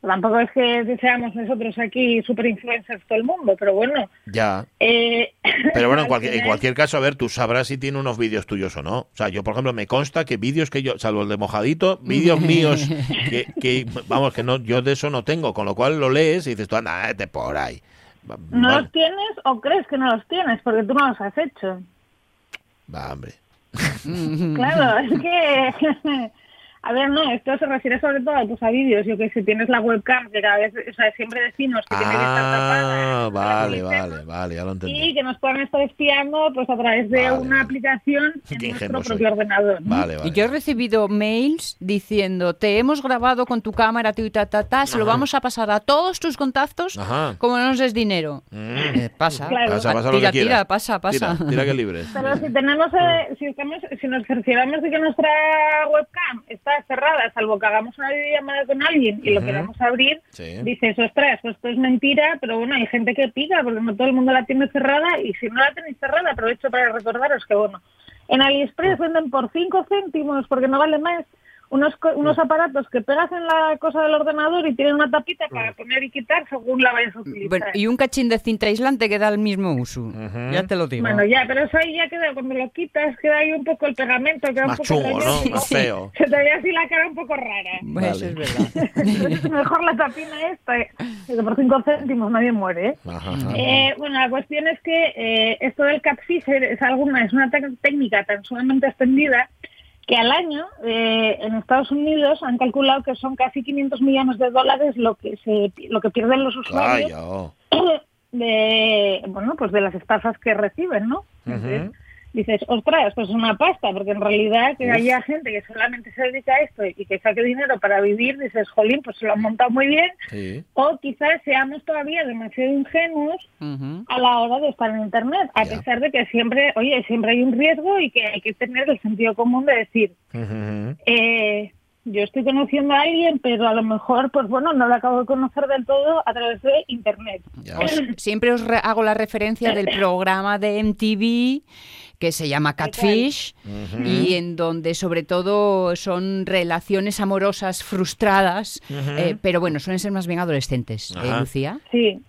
Speaker 15: Tampoco es que seamos nosotros aquí super influencers todo el mundo, pero bueno.
Speaker 1: Ya.
Speaker 15: Eh,
Speaker 1: Pero bueno, en
Speaker 15: al
Speaker 1: cualquier, en cualquier caso, a ver, tú sabrás si tiene unos vídeos tuyos o no. O sea, yo, por ejemplo, me consta que vídeos que yo, salvo el de mojadito, vídeos míos que, que, vamos, que no, yo de eso no tengo, con lo cual lo lees y dices tú, anda, vete por ahí.
Speaker 15: ¿No los tienes o crees que no los tienes? Porque tú no los has hecho.
Speaker 1: va, hombre.
Speaker 15: Claro, es que A ver, no, esto se refiere sobre todo pues, a vídeos. Yo que si tienes la webcam, que cada vez, o sea, siempre decimos que tiene que estar tapada.
Speaker 1: Ah, vale, vale, vale, ya lo entendí.
Speaker 15: Y que nos puedan estar espiando pues a través de una aplicación en nuestro
Speaker 1: ingenuo soy.
Speaker 15: propio ordenador. ¿no?
Speaker 1: Vale,
Speaker 2: Y
Speaker 1: vale.
Speaker 2: yo he recibido mails diciendo, te hemos grabado con tu cámara, tu y ta, ta, ta, se lo vamos a pasar a todos tus contactos
Speaker 1: Ajá.
Speaker 2: como no nos des dinero.
Speaker 1: Mm.
Speaker 2: Eh, pasa.
Speaker 15: Claro.
Speaker 1: Pasa, pasa lo
Speaker 2: tira,
Speaker 1: que quieras.
Speaker 2: tira, pasa, pasa.
Speaker 1: Tira, tira que libre.
Speaker 15: Pero si tenemos, eh, si, estamos, si nos cercioramos de que nuestra webcam está cerrada, salvo que hagamos una videollamada con alguien y lo
Speaker 1: Ujú.
Speaker 15: queramos abrir,
Speaker 1: Sí.
Speaker 15: dices, ostras, pues esto es mentira, pero bueno, hay gente que pica porque no todo el mundo la tiene cerrada y si no la tenéis cerrada, aprovecho para recordaros que, bueno, en AliExpress venden por 5 céntimos, porque no vale más, unos, co- unos aparatos que pegas en la cosa del ordenador y tienen una tapita para poner y quitar según la vayas a utilizar.
Speaker 2: Bueno, y un cachín de cinta aislante que da el mismo uso. Ya te lo digo.
Speaker 15: Bueno, ya, pero eso ahí ya queda, cuando lo quitas, queda ahí un poco el pegamento, queda
Speaker 1: Más
Speaker 15: un poco
Speaker 1: chungo, ¿no? Más feo.
Speaker 15: Se te ve así la cara un poco rara.
Speaker 2: Bueno, Eso es verdad.
Speaker 15: Entonces, mejor la tapina esta, eh, que por 5 céntimos nadie muere, ¿eh?
Speaker 1: Ajá, ajá.
Speaker 15: Eh, bueno, la cuestión es que eh, esto del catfish es, alguna, es una tec- técnica tan sumamente extendida que al año eh, en Estados Unidos han calculado que son casi 500 millones de dólares lo que se lo que pierden los usuarios
Speaker 1: oh.
Speaker 15: de bueno pues de las estafas que reciben, ¿no? Entonces,
Speaker 1: Ujú.
Speaker 15: Dices, ostras, pues es una pasta, porque en realidad que
Speaker 1: Uf.
Speaker 15: haya gente que solamente se dedica a esto y que saque dinero para vivir, dices, jolín, pues se lo han montado muy bien,
Speaker 1: Sí.
Speaker 15: o quizás seamos todavía demasiado ingenuos a la hora de estar en Internet, a pesar de que siempre, oye, siempre hay un riesgo y que hay que tener el sentido común de decir, eh, yo estoy conociendo a alguien, pero a lo mejor, pues bueno, no lo acabo de conocer del todo a través de Internet.
Speaker 2: Os- siempre os re- hago la referencia del programa de MTV que se llama Catfish y en donde sobre todo son relaciones amorosas frustradas, eh, pero bueno, suelen ser más bien adolescentes, ¿eh. Lucía?
Speaker 15: Sí.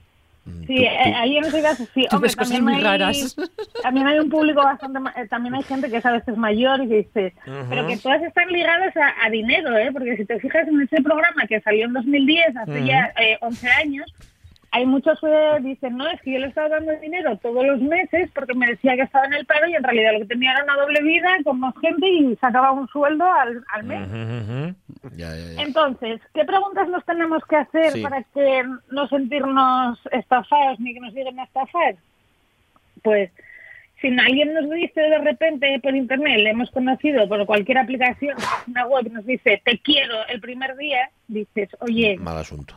Speaker 15: Sí, eh, ahí en ese caso sí. Hombre, también
Speaker 2: muy
Speaker 15: hay,
Speaker 2: raras.
Speaker 15: También hay un público bastante... eh, también hay gente que es a veces mayor y que dice... Pero que todas están ligadas a, a dinero, ¿eh? Porque si te fijas en ese programa que salió en 2010, hace
Speaker 1: Ujú.
Speaker 15: ya eh, 11 años, hay muchos que dicen, no, es que yo le estaba dando dinero todos los meses porque me decía que estaba en el paro y en realidad lo que tenía era una doble vida con más gente y sacaba un sueldo al, al mes.
Speaker 1: Ujú, ujú. Ya, ya, ya.
Speaker 15: Entonces, ¿qué preguntas nos tenemos que hacer
Speaker 1: Sí.
Speaker 15: para que no sentirnos estafados ni que nos lleguen a estafar? Pues, si alguien nos dice de repente por internet, le hemos conocido por cualquier aplicación, una web, nos dice, te quiero el primer día, dices, oye,
Speaker 1: Mal asunto.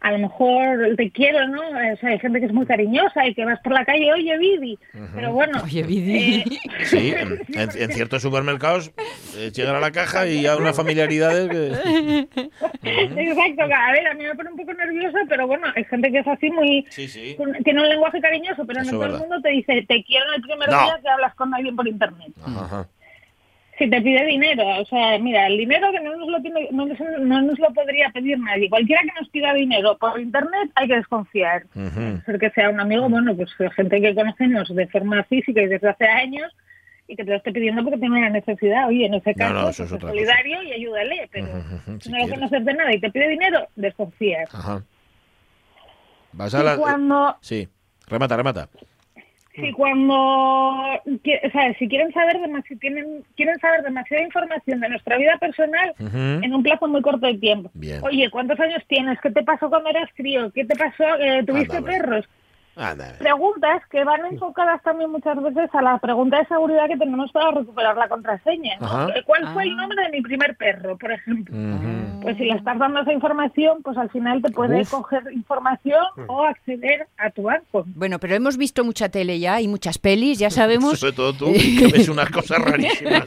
Speaker 15: A lo mejor te quiero, ¿no? O sea, hay gente que es muy cariñosa y que vas por la calle, oye, Vidi. Pero bueno.
Speaker 2: Oye, Vidi.
Speaker 1: Sí, en, ciertos supermercados eh, llegan a la caja y ya unas familiaridades que...
Speaker 15: Exacto, a ver, a mí me pone un poco nerviosa, pero bueno, hay gente que es así muy...
Speaker 1: Sí, sí.
Speaker 15: Tiene un lenguaje cariñoso, pero
Speaker 1: Eso
Speaker 15: no todo el mundo te dice, te quiero en el primer
Speaker 1: No.
Speaker 15: día que hablas con alguien por internet.
Speaker 1: Ajá.
Speaker 15: Si te pide dinero, o sea, mira, el dinero que no nos lo, tiene, no, nos, no nos lo podría pedir nadie. Cualquiera que nos pida dinero por internet hay que desconfiar.
Speaker 1: Ujú.
Speaker 15: Ser que sea un amigo, bueno, pues gente que conocemos de forma física y desde hace años y que te lo esté pidiendo porque tiene una necesidad. Oye, en ese
Speaker 1: No,
Speaker 15: caso,
Speaker 1: no, eso
Speaker 15: pues,
Speaker 1: es otra
Speaker 15: solidario y ayúdale, pero
Speaker 1: Ujú, ujú,
Speaker 15: si no lo
Speaker 1: quieres.
Speaker 15: conoces de nada y te pide dinero, desconfías.
Speaker 1: Ajá. Vas a
Speaker 15: Y
Speaker 1: la...
Speaker 15: cuando,
Speaker 1: Sí. Remata, remata.
Speaker 15: Si cuando, qui- o sea, si quieren saber si tienen, quieren saber demasiada información de nuestra vida personal en un plazo muy corto de tiempo.
Speaker 1: Bien.
Speaker 15: Oye, ¿cuántos años tienes? ¿Qué te pasó cuando eras crío? ¿Qué te pasó? Eh, ¿Tuviste
Speaker 1: Anda, ver.
Speaker 15: perros? Preguntas que van enfocadas también muchas veces a la pregunta de seguridad que tenemos para recuperar la contraseña. ¿Cuál fue el nombre de mi primer perro, por ejemplo? Pues si le estás dando esa información, pues al final te puede
Speaker 2: Uf.
Speaker 15: coger información o acceder a tu banco.
Speaker 2: Bueno, pero hemos visto mucha tele ya y muchas pelis, ya sabemos.
Speaker 1: Sobre todo tú, que ves unas cosas rarísimas.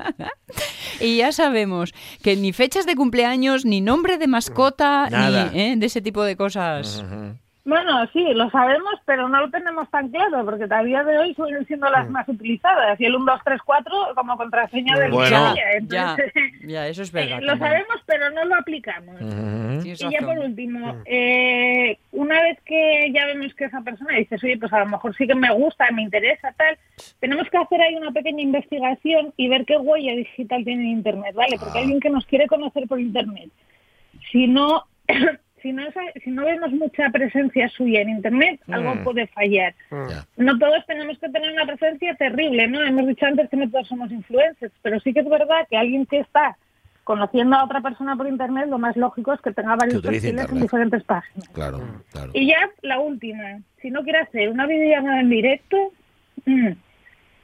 Speaker 2: y ya sabemos que ni fechas de cumpleaños, ni nombre de mascota,
Speaker 1: Nada.
Speaker 2: ni ¿eh? de ese tipo de cosas.
Speaker 15: Bueno, sí, lo sabemos, pero no lo tenemos tan claro, porque a día de hoy suelen siendo las más utilizadas. Y el 1, 2, 3, 4 como contraseña del
Speaker 1: Bueno.
Speaker 15: día.
Speaker 2: Ya,
Speaker 15: Entonces,
Speaker 2: ya, eso es
Speaker 15: eh,
Speaker 2: verdad.
Speaker 15: lo sabemos, pero no lo aplicamos. Y ya por último, eh, una vez que ya vemos que esa persona dice, oye, pues a lo mejor sí que me gusta, me interesa, tal, tenemos que hacer ahí una pequeña investigación y ver qué huella digital tiene en Internet, ¿vale? Porque
Speaker 1: Ah.
Speaker 15: alguien que nos quiere conocer por Internet, si no, si no, si no vemos mucha presencia suya en Internet, algo
Speaker 1: Mm.
Speaker 15: puede fallar.
Speaker 1: Ya.
Speaker 15: No todos tenemos que tener una presencia terrible, ¿no? Hemos dicho antes que no todos somos influencers, pero sí que es verdad que alguien que está conociendo a otra persona por internet, lo más lógico es que tenga varios perfiles en diferentes páginas.
Speaker 1: Claro, claro.
Speaker 15: Y ya la última, si no quiere hacer una videollamada en directo, mm,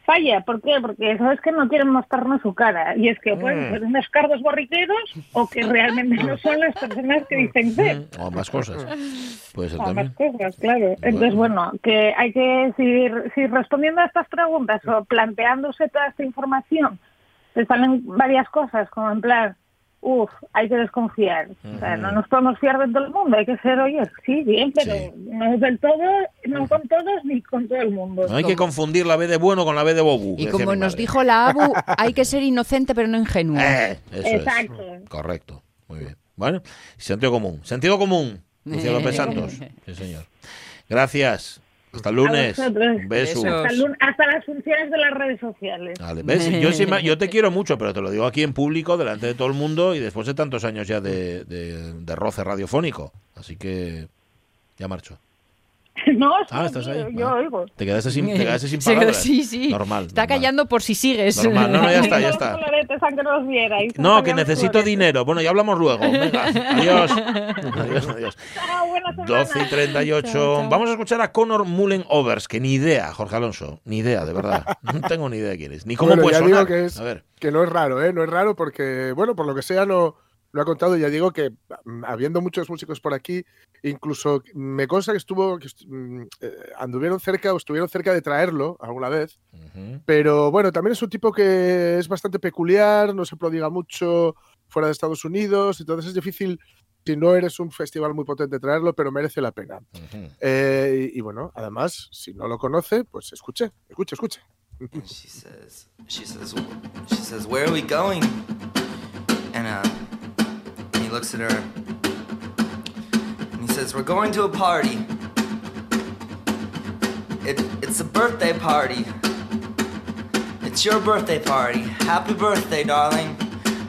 Speaker 15: falla. ¿Por qué? Porque eso es que no quieren mostrarnos su cara. Y es que pueden
Speaker 1: Mm.
Speaker 15: ser unos cardos borriqueros o que realmente no son las personas que dicen ser.
Speaker 1: O más cosas. Puede ser
Speaker 15: O
Speaker 1: también.
Speaker 15: cosas, claro. Entonces, bueno, que hay que seguir, seguir respondiendo a estas preguntas o planteándose toda esta información. Te salen varias cosas, como en plan, uff, hay que desconfiar. O sea, no nos podemos fiar de todo el mundo, hay que ser, oye, sí, bien, pero no es del todo, no con todos ni con todo el mundo.
Speaker 1: No hay que confundir la B de bueno con la B de bobu.
Speaker 2: Y como nos
Speaker 1: madre.
Speaker 2: dijo la Abu, hay que ser inocente pero no ingenuo.
Speaker 1: Eh, eso
Speaker 15: Exacto.
Speaker 1: es. Correcto. Muy bien. Bueno, sentido común. Sentido común. Lucía López Santos. Sí, señor. Gracias. Hasta el lunes. Un beso.
Speaker 15: Hasta, el lun- hasta las funciones de las redes sociales.
Speaker 1: Vale, ¿ves? Yo, sí me- yo te quiero mucho, pero te lo digo aquí en público, delante de todo el mundo y después de tantos años ya de, de- de roce radiofónico. Así que ya marcho.
Speaker 15: No,
Speaker 1: Ah,
Speaker 15: sí,
Speaker 1: estás ahí.
Speaker 15: yo
Speaker 1: Ah.
Speaker 15: oigo.
Speaker 1: Te quedaste sin, te quedaste sin
Speaker 2: Sí,
Speaker 1: palabras.
Speaker 2: sí, sí.
Speaker 1: Normal.
Speaker 2: Está
Speaker 1: normal.
Speaker 2: callando por si sigues.
Speaker 1: Normal. No, no, ya está, ya está.
Speaker 15: no
Speaker 1: que necesito dinero. Bueno, ya hablamos luego. Venga, adiós. Adiós, adiós.
Speaker 15: Chao, buena semana.
Speaker 1: 12 y 38. Vamos a escuchar a Conor Mullen Overs, que ni idea, Jorge Alonso. Ni idea, de verdad. No tengo ni idea de quién es. Ni cómo
Speaker 5: Bueno,
Speaker 1: puede
Speaker 5: ya
Speaker 1: sonar.
Speaker 5: digo que, es,
Speaker 1: A ver.
Speaker 5: que no es raro, ¿eh? No es raro porque, bueno, por lo que sea, no lo ha contado. Ya digo que mm, habiendo muchos músicos por aquí, incluso me consta que estuvo, que mm, eh, anduvieron cerca o estuvieron cerca de traerlo alguna vez. Pero bueno, también es un tipo que es bastante peculiar, no se prodiga mucho fuera de Estados Unidos, entonces es difícil, si no eres un festival muy potente, traerlo, pero merece la pena. Eh, y, y bueno, además, si no lo conoce, pues escuche, escuche, escuche.
Speaker 14: she says, she says, she says, where are we going? And uh, he looks at her, and he says, we're going to a party. It, it's a birthday party. It's your birthday party. Happy birthday, darling.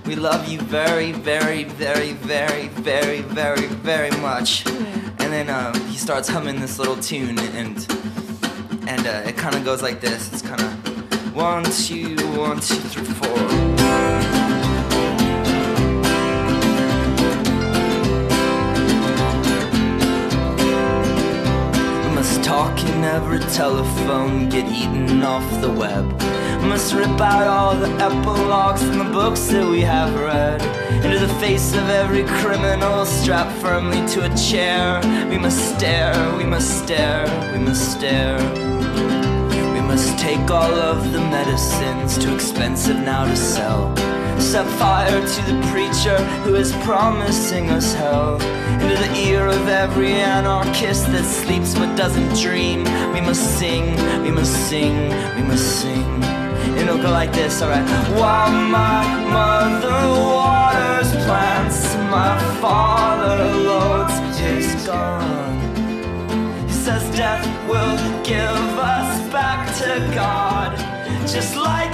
Speaker 14: We love you very, very, very, very, very, very, very much. And then um, he starts humming this little tune, and and uh, it kind of goes like this. It's kind of one, two, one, two, three, four. We must talk in every telephone, get eaten off the web. Must rip out all the epilogues from the books that we have read. Into the face of every criminal strapped firmly to a chair. We must stare, we must stare, we must stare. We must take all of the medicines, too expensive now to sell. Set fire to the preacher who is promising us hell. Into the ear of every anarchist that sleeps but doesn't dream. We must sing, we must sing, we must sing. It'll go like this, alright. While my mother waters plants, my father loads his gun. He says death will give us back to God, just like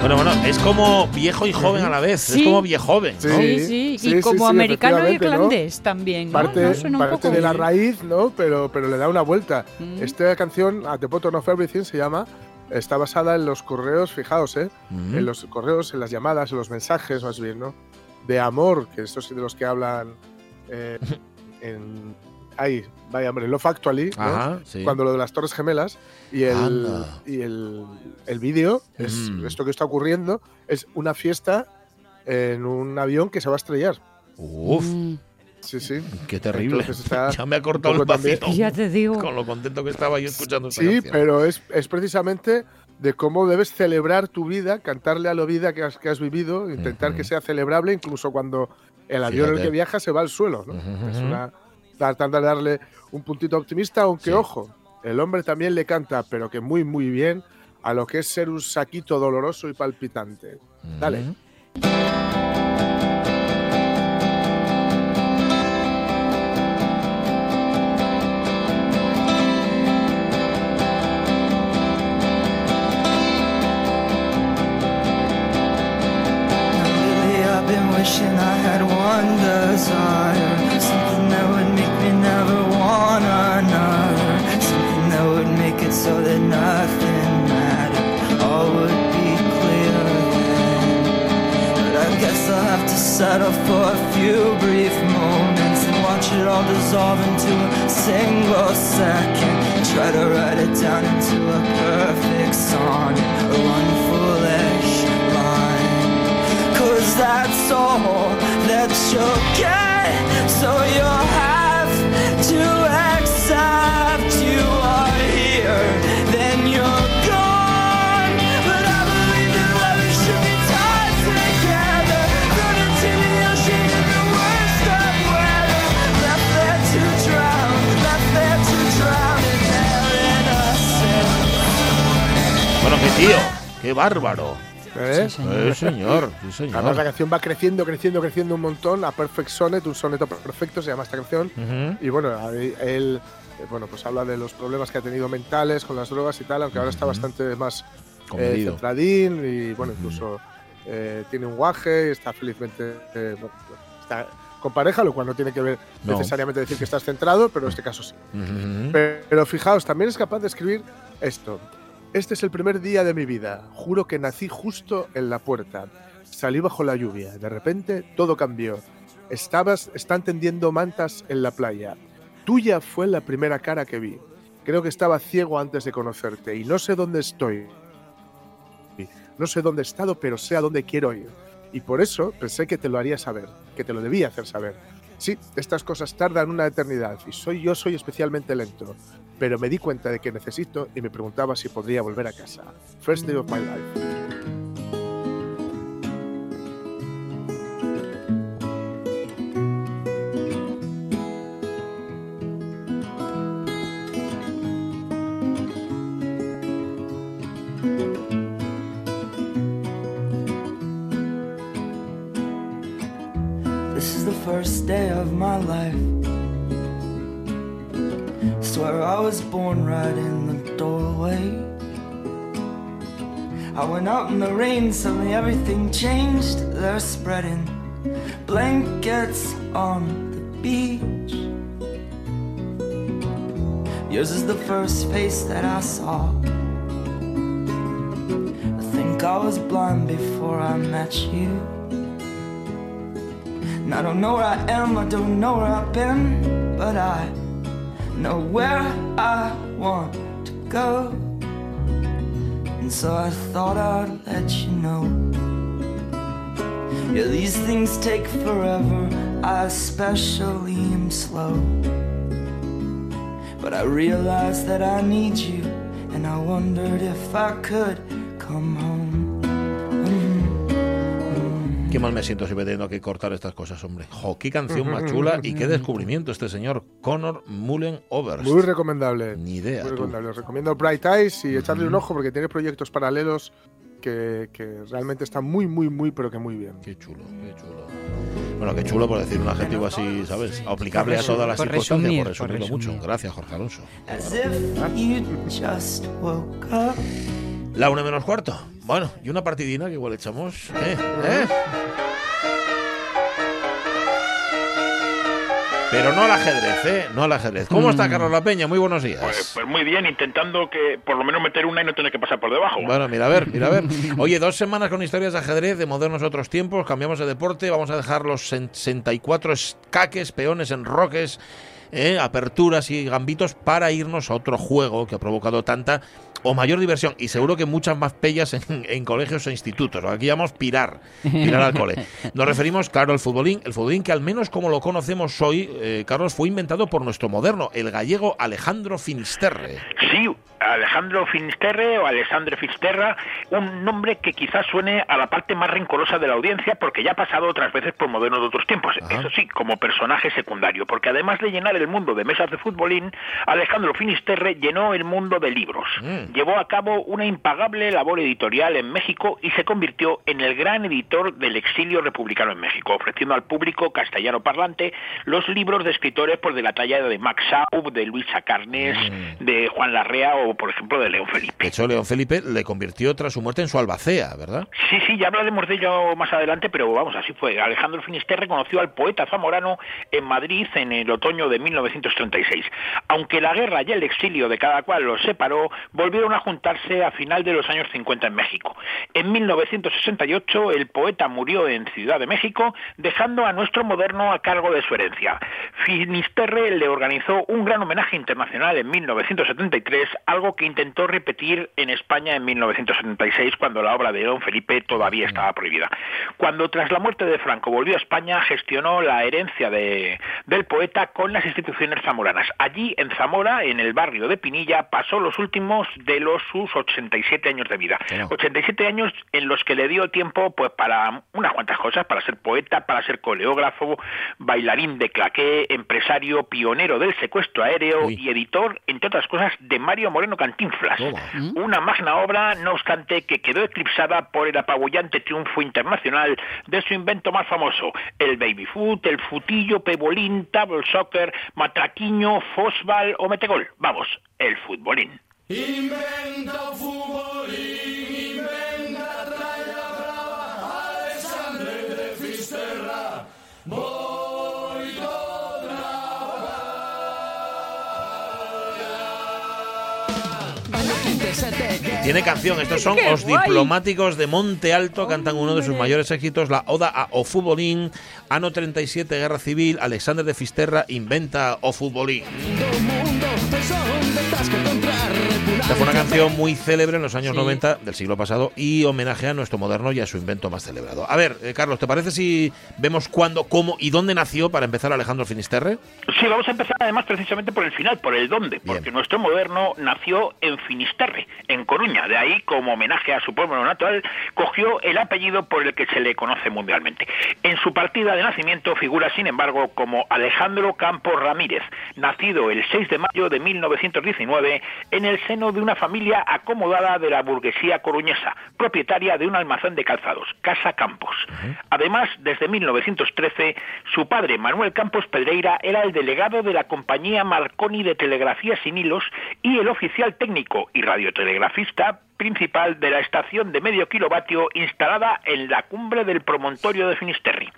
Speaker 1: Bueno, bueno, es como viejo y joven a la vez. Es como viejoven, ¿no?
Speaker 2: Sí, sí,
Speaker 5: sí,
Speaker 2: y
Speaker 5: sí,
Speaker 2: como
Speaker 5: sí,
Speaker 2: americano
Speaker 5: ¿no?
Speaker 2: irlandés también. ¿no?
Speaker 5: Parte,
Speaker 2: ¿No? Suena un
Speaker 5: parte
Speaker 2: poco-
Speaker 5: de la raíz, ¿no? Pero, pero le da una vuelta.
Speaker 2: Mm.
Speaker 5: Esta canción, At the Bottom of Everything, se llama, está basada en los correos, fijaos, ¿eh?
Speaker 1: Mm.
Speaker 5: En los correos, en las llamadas, en los mensajes, más bien, ¿no? De amor, que estos sí de los que hablan eh, en. Ahí, vaya, hombre, Love Actually, ¿no?
Speaker 1: Ajá, sí.
Speaker 5: Cuando lo de las Torres Gemelas y el,
Speaker 1: Anda.
Speaker 5: y el, el vídeo, es
Speaker 1: Mm.
Speaker 5: esto que está ocurriendo, es una fiesta en un avión que se va a estrellar.
Speaker 1: Uf,
Speaker 5: Sí, sí.
Speaker 1: qué terrible. Ya me ha cortado
Speaker 5: un
Speaker 1: el vacío.
Speaker 2: Ya te digo.
Speaker 1: Con lo contento que estaba yo escuchando esta
Speaker 5: Sí,
Speaker 1: canción.
Speaker 5: pero es, es precisamente de cómo debes celebrar tu vida, cantarle a la vida que has, que has vivido, intentar que sea celebrable incluso cuando el avión en el que viaja se va al suelo. ¿no? Es una, tratando de darle un puntito optimista, aunque ojo, el hombre también le canta, pero que muy, muy bien, a lo que es ser un saquito doloroso y palpitante. Dale.
Speaker 14: Settle for a few brief moments and watch it all dissolve into a single second. Try to write it down into a perfect sonnet or one foolish line. Cause that's all that you'll get. So you'll have to
Speaker 1: Bueno, qué tío, qué bárbaro.
Speaker 5: ¿Eh?
Speaker 1: Sí, señor, sí, señor.
Speaker 5: Además, la canción va creciendo, creciendo, creciendo un montón. A Perfect Sonnet, un soneto perfecto, se llama esta canción. Y bueno, él eh, bueno, pues habla de los problemas que ha tenido mentales con las drogas y tal, aunque ahora está bastante más eh, centradín y bueno, incluso eh, tiene un guaje y está felizmente eh, bueno, está con pareja, lo cual no tiene que ver
Speaker 1: No.
Speaker 5: necesariamente decir que estás centrado, pero en este caso sí.
Speaker 1: Ujú.
Speaker 5: Pero fijaos, también es capaz de escribir esto. Este es el primer día de mi vida. Juro que nací justo en la puerta. Salí bajo la lluvia. De repente todo cambió. Estabas, están tendiendo mantas en la playa. Tuya fue la primera cara que vi. Creo que estaba ciego antes de conocerte y no sé dónde estoy. No sé dónde he estado, pero sé a dónde quiero ir. Y por eso pensé que te lo haría saber, que te lo debía hacer saber. Sí, estas cosas tardan una eternidad y soy yo soy especialmente lento, pero me di cuenta de que necesito y me preguntaba si podría volver a casa. First day of my life.
Speaker 14: Suddenly everything changed. They're spreading blankets on the beach. Yours is the first face that I saw. I think I was blind before I met you. And I don't know where I am, I don't know where I've been, but I know where I want to go. So I thought I'd let you know. Yeah, these things take forever, I especially am slow. But I realized that I need you, and I wondered if I could come home.
Speaker 1: Mal me siento siempre teniendo que cortar estas cosas, hombre. Jo, qué canción más chula y qué descubrimiento este señor Connor Mullen Overs.
Speaker 5: Muy recomendable.
Speaker 1: Ni idea.
Speaker 5: Muy recomendable. Os recomiendo Bright Eyes y echarle un ojo porque tiene proyectos paralelos que, que realmente están muy, muy, muy, pero que muy bien.
Speaker 1: Qué chulo, qué chulo. Bueno, qué chulo por decir un adjetivo así, ¿sabes? Aplicable a todas las
Speaker 14: Por
Speaker 1: circunstancias,
Speaker 14: resumir,
Speaker 1: por resumirlo
Speaker 14: por
Speaker 1: mucho. Gracias, Jorge Alonso. La una menos cuarto. Bueno, y una partidina que igual echamos. ¿Eh? ¿Eh? Pero no al ajedrez, ¿eh? No al ajedrez. ¿Cómo está Carlos La Peña? Muy buenos días.
Speaker 16: Pues, pues muy bien, intentando que por lo menos meter una y no tener que pasar por debajo.
Speaker 1: Bueno, mira a ver, mira a ver. Oye, dos semanas con historias de ajedrez de modernos otros tiempos, cambiamos de deporte, vamos a dejar los 64 escaques, peones, enroques, eh, aperturas y gambitos para irnos a otro juego que ha provocado tanta o mayor diversión y seguro que muchas más pellas en, en colegios e institutos. Aquí llamamos pirar, pirar al cole. Nos referimos, claro, al futbolín, el futbolín que al menos como lo conocemos hoy, eh, Carlos, fue inventado por nuestro moderno, el gallego Alejandro Finisterre.
Speaker 16: Sí, Alejandro Finisterre o Alessandro Fisterra, un nombre que quizás suene a la parte más rencorosa de la audiencia porque ya ha pasado otras veces por moderno de otros tiempos. Eso sí, como personaje secundario, porque además de llenar el mundo de mesas de futbolín, Alejandro Finisterre llenó el mundo de libros. Llevó a cabo una impagable labor editorial en México y se convirtió en el gran editor del exilio republicano en México, ofreciendo al público castellano parlante los libros de escritores por de la talla de Max Schaub, de Luis Acarnés, de Juan Larrea o caso, por ejemplo, de León Felipe.
Speaker 1: De hecho, León Felipe le convirtió tras su muerte en su albacea, ¿verdad?
Speaker 16: Sí, sí, ya hablaremos de ello más adelante, pero vamos, así fue. Alejandro Finisterre conoció al poeta zamorano en Madrid en el otoño de 1936. Aunque la guerra y el exilio de cada cual los separó, volvieron a juntarse a final de los años 50 en México. En 1968 el poeta murió en Ciudad de México, dejando a nuestro moderno a cargo de su herencia. Finisterre le organizó un gran homenaje internacional en 1973, algo que intentó repetir en España en 1976 cuando la obra de Don Felipe todavía estaba prohibida. Cuando tras la muerte de Franco volvió a España, gestionó la herencia de, del poeta con las instituciones zamoranas. Allí, en Zamora, en el barrio de Pinilla, pasó los últimos de los sus 87 años de vida. 87 años en los que le dio tiempo pues para unas cuantas cosas, para ser poeta, para ser coreógrafo, bailarín de claqué, empresario, pionero del secuestro aéreo y editor, entre otras cosas, de Mario Moreno Cantinflas. Una magna obra, no obstante, que quedó eclipsada por el apabullante triunfo internacional de su invento más famoso, el baby foot, el futillo, pebolín, table soccer, matraquiño, fosbal o metegol. Vamos, el futbolín.
Speaker 17: Inventa futbolín, inventa tralla brava, Alexandre de Fisterra,
Speaker 1: Tiene canción, estos son
Speaker 17: ¡Qué
Speaker 1: Os
Speaker 17: guay!
Speaker 1: Diplomáticos de Monte Alto, cantan uno de sus mayores éxitos, la Oda a O Futbolín, Ano 37, Guerra Civil, Alexander de Fisterra inventa O Futbolín. Esta fue una canción muy célebre en los años 90 del siglo pasado y homenaje a nuestro moderno y a su invento más celebrado. A ver, eh, Carlos, ¿te parece si vemos cuándo, cómo y dónde nació para empezar Alejandro Finisterre?
Speaker 16: Sí, vamos a empezar además precisamente por el final, por el dónde, porque nuestro moderno nació en Finisterre, en Coruña. De ahí, como homenaje a su pueblo natural, cogió el apellido por el que se le conoce mundialmente. En su partida de nacimiento figura, sin embargo, como Alejandro Campos Ramírez, nacido el 6 de mayo de 1919 en el seno de una familia acomodada de la burguesía coruñesa, propietaria de un almacén de calzados, Casa Campos. Además, desde 1913, su padre, Manuel Campos Pedreira, era el delegado de la compañía Marconi de Telegrafía Sin Hilos y el oficial técnico y radiotelegrafista principal de la estación de medio kilovatio instalada en la cumbre del promontorio de Finisterre.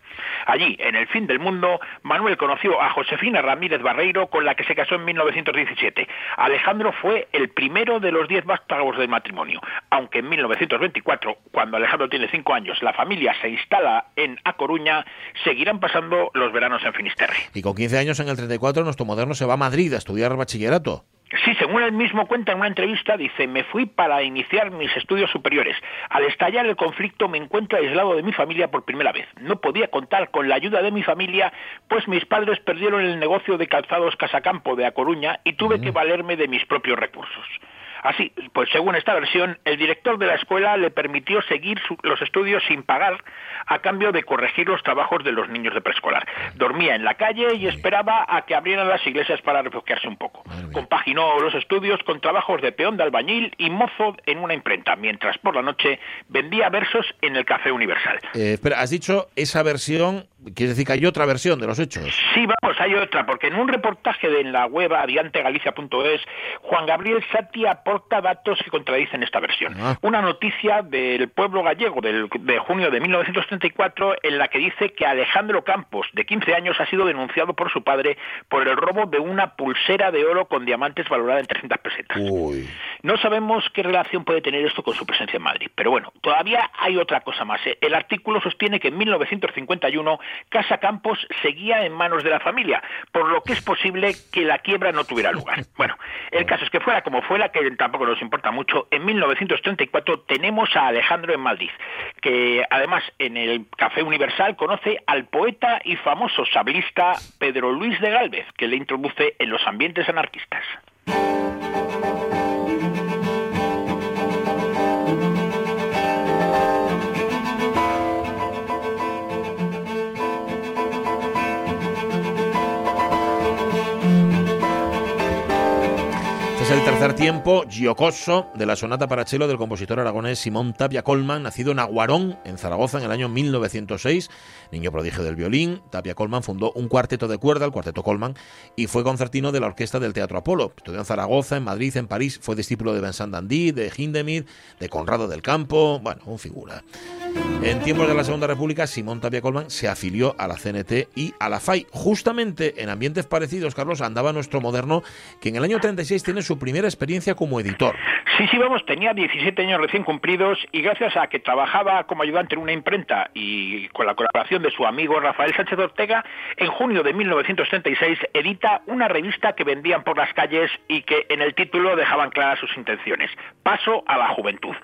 Speaker 16: Allí, en el fin del mundo, Manuel conoció a Josefina Ramírez Barreiro, con la que se casó en 1917. Alejandro fue el primero de los diez vástagos del matrimonio, aunque en 1924, cuando Alejandro tiene cinco años, la familia se instala en A Coruña, seguirán pasando los veranos en Finisterre.
Speaker 1: Y con 15 años en el 34, nuestro moderno se va a Madrid a estudiar bachillerato.
Speaker 16: Sí, según él mismo cuenta en una entrevista, dice, me fui para iniciar mis estudios superiores. Al estallar el conflicto me encuentro aislado de mi familia por primera vez. No podía contar con la ayuda de mi familia, pues mis padres perdieron el negocio de calzados Casacampo de A Coruña y tuve que valerme de mis propios recursos. Así, pues según esta versión, el director de la escuela le permitió seguir su- los estudios sin pagar a cambio de corregir los trabajos de los niños de preescolar. Dormía en la calle y esperaba a que abrieran las iglesias para refugiarse un poco. Compaginó los estudios con trabajos de peón de albañil y mozo en una imprenta, mientras por la noche vendía versos en el Café Universal.
Speaker 1: Eh, espera, has dicho esa versión, quiere decir que hay otra versión de los hechos.
Speaker 16: Sí, vamos, hay otra, porque en un reportaje de en la web adiantegalicia.es, Juan Gabriel Sati aporta datos que contradicen esta versión. Una noticia del pueblo gallego del- de junio de 1934 en la que dice que Alejandro Campos, de 15 años, ha sido denunciado por su padre por el robo de una pulsera de oro con diamantes valorada en 300 pesetas. No sabemos qué relación puede tener esto con su presencia en Madrid, pero bueno, todavía hay otra cosa más. ¿eh? El artículo sostiene que en 1951 Casa Campos seguía en manos de la familia, por lo que es posible que la quiebra no tuviera lugar. Bueno, el caso es que fuera como fuera, que tampoco nos importa mucho, en 1934 tenemos a Alejandro en Madrid, que además en el Café Universal conoce al poeta y famoso sablista Pedro Luis de Gálvez, que le introduce en los ambientes anarquistas.
Speaker 1: Tiempo, Giocoso, de la sonata para cello del compositor aragonés Simón Tapia Colman, nacido en Aguarón, en Zaragoza, en el año 1906. Niño prodigio del violín, Tapia Colman fundó un cuarteto de cuerda, el Cuarteto Colman, y fue concertino de la orquesta del Teatro Apolo. Estudió en Zaragoza, en Madrid, en París, fue discípulo de Vincent Dandy, de Hindemith, de Conrado del Campo, bueno, un figura. En tiempos de la Segunda República, Simón Tapia Colman se afilió a la CNT y a la FAI. Justamente en ambientes parecidos, Carlos, andaba nuestro moderno, que en el año 36 tiene su primera experiencia como editor.
Speaker 16: Sí, sí, vamos, tenía 17 años recién cumplidos y gracias a que trabajaba como ayudante en una imprenta y con la colaboración de su amigo Rafael Sánchez Ortega, en junio de 1936 edita una revista que vendían por las calles y que en el título dejaban claras sus intenciones. Paso a la juventud.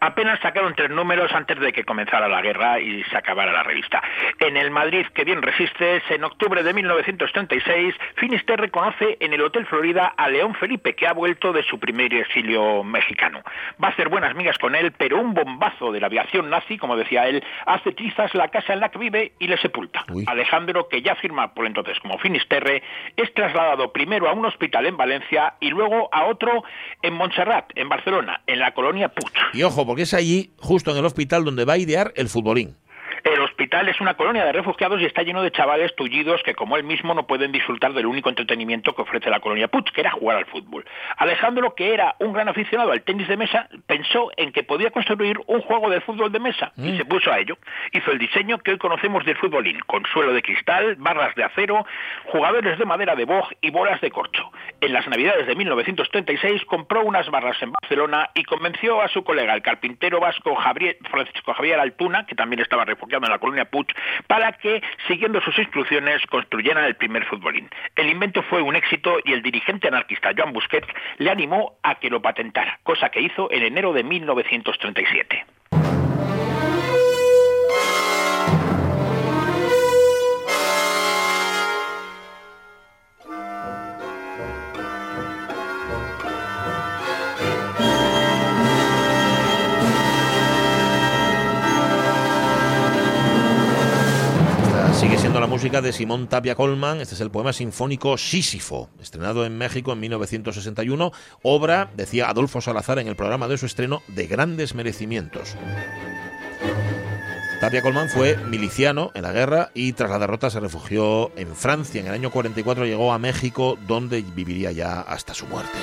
Speaker 16: Apenas sacaron tres números antes de que comenzara la guerra y se acabara la revista. En el Madrid que bien resistes, en octubre de 1936, Finisterre reconoce en el Hotel Florida a León Felipe, que ha vuelto de su primer exilio mexicano. Va a hacer buenas migas con él, pero un bombazo de la aviación nazi, como decía él, hace trizas la casa en la que vive y le sepulta. Alejandro, que ya firma por entonces como Finisterre, es trasladado primero a un hospital en Valencia y luego a otro en Montserrat, en Barcelona, en la colonia Puig.
Speaker 1: Y ojo, porque es allí, justo en el hospital, donde va a idear el futbolín.
Speaker 16: Hospital es una colonia de refugiados y está lleno de chavales tullidos que, como él mismo, no pueden disfrutar del único entretenimiento que ofrece la colonia Puig, que era jugar al fútbol. Alejandro, que era un gran aficionado al tenis de mesa, pensó en que podía construir un juego de fútbol de mesa y
Speaker 1: Mm.
Speaker 16: se puso a ello. Hizo el diseño que hoy conocemos del futbolín, con suelo de cristal, barras de acero, jugadores de madera de boj y bolas de corcho. En las navidades de 1936 compró unas barras en Barcelona y convenció a su colega, el carpintero vasco Javier- Francisco Javier Altuna, que también estaba refugiado en la para que, siguiendo sus instrucciones, construyeran el primer futbolín. El invento fue un éxito y el dirigente anarquista Joan Busquets le animó a que lo patentara, cosa que hizo en enero de 1937.
Speaker 1: Música de Simón Tapia Colman. Este es el poema sinfónico Sísifo, estrenado en México en 1961. Obra, decía Adolfo Salazar en el programa de su estreno, de grandes merecimientos. Tapia Colman fue miliciano en la guerra y tras la derrota se refugió en Francia. En el año 44 llegó a México, donde viviría ya hasta su muerte.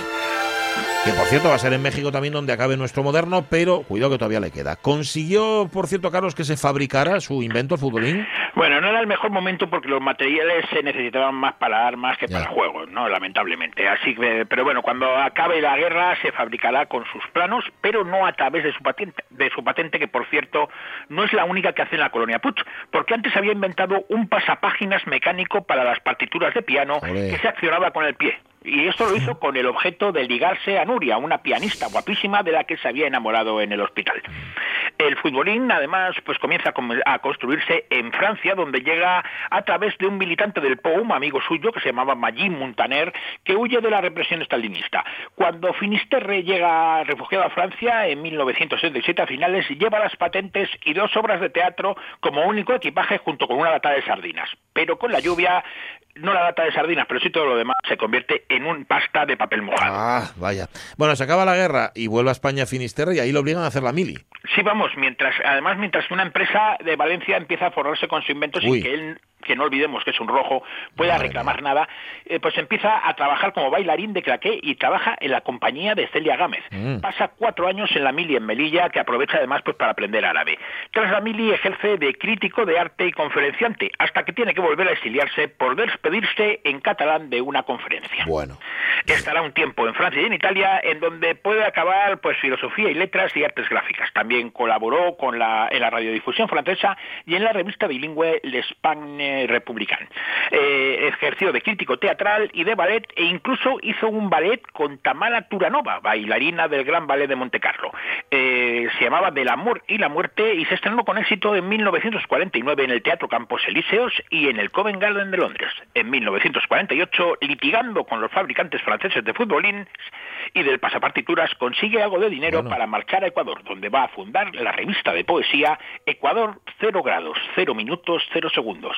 Speaker 1: Que por cierto va a ser en México también donde acabe nuestro moderno, pero cuidado que todavía le queda. ¿Consiguió, por cierto, Carlos, que se fabricara su invento, el futbolín?
Speaker 16: Bueno, no era el mejor momento porque los materiales se necesitaban más para armas que para juegos, ¿no? Lamentablemente. Así que, pero bueno, cuando acabe la guerra se fabricará con sus planos, pero no a través de su patente, de su patente que por cierto no es la única que hace en la colonia Puig, porque antes había inventado un pasapáginas mecánico para las partituras de piano
Speaker 1: Olé.
Speaker 16: que se accionaba con el pie. Y esto lo hizo con el objeto de ligarse a Nuria, una pianista guapísima de la que se había enamorado en el hospital. El futbolín, además, pues comienza a construirse en Francia, donde llega a través de un militante del POUM, amigo suyo, que se llamaba Magín Montaner, que huye de la represión estalinista. Cuando Finisterre llega refugiado a Francia en 1967 a finales, lleva las patentes y dos obras de teatro como único equipaje junto con una lata de sardinas. Pero con la lluvia, no la lata de sardinas, pero sí todo lo demás, se convierte en un pasta de papel mojado.
Speaker 1: Ah, vaya. Bueno, se acaba la guerra y vuelve a España Finisterre y ahí lo obligan a hacer la mili.
Speaker 16: Sí, vamos, mientras, además, mientras una empresa de Valencia empieza a forrarse con su invento sin
Speaker 1: Uy.
Speaker 16: que él, que no olvidemos que es un rojo, pueda reclamar nada, eh, pues empieza a trabajar como bailarín de claqué y trabaja en la compañía de Celia Gámez.
Speaker 1: Mm.
Speaker 16: Pasa cuatro años en la mili en Melilla, que aprovecha además pues para aprender árabe. Tras la mili ejerce de crítico de arte y conferenciante, hasta que tiene que volver a exiliarse por despedirse en catalán de una conferencia.
Speaker 1: Bueno.
Speaker 16: Estará un tiempo en Francia y en Italia, en donde puede acabar pues filosofía y letras y artes gráficas. También colaboró con la, en la radiodifusión francesa y en la revista bilingüe L'Espagne Republicain. Eh, ejerció de crítico teatral y de ballet e incluso hizo un ballet con Tamara Turanova, bailarina del Gran Ballet de Montecarlo. Eh, se llamaba Del amor y la muerte y se estrenó con éxito en 1949 en el Teatro Campos Elíseos y en el Covent Garden de Londres. En 1948, litigando con los fabricantes franceses de futbolines y del pasapartituras, consigue algo de dinero para marchar a Ecuador, donde va a fundar la revista de poesía Ecuador 0 grados, 0 minutos, 0 segundos.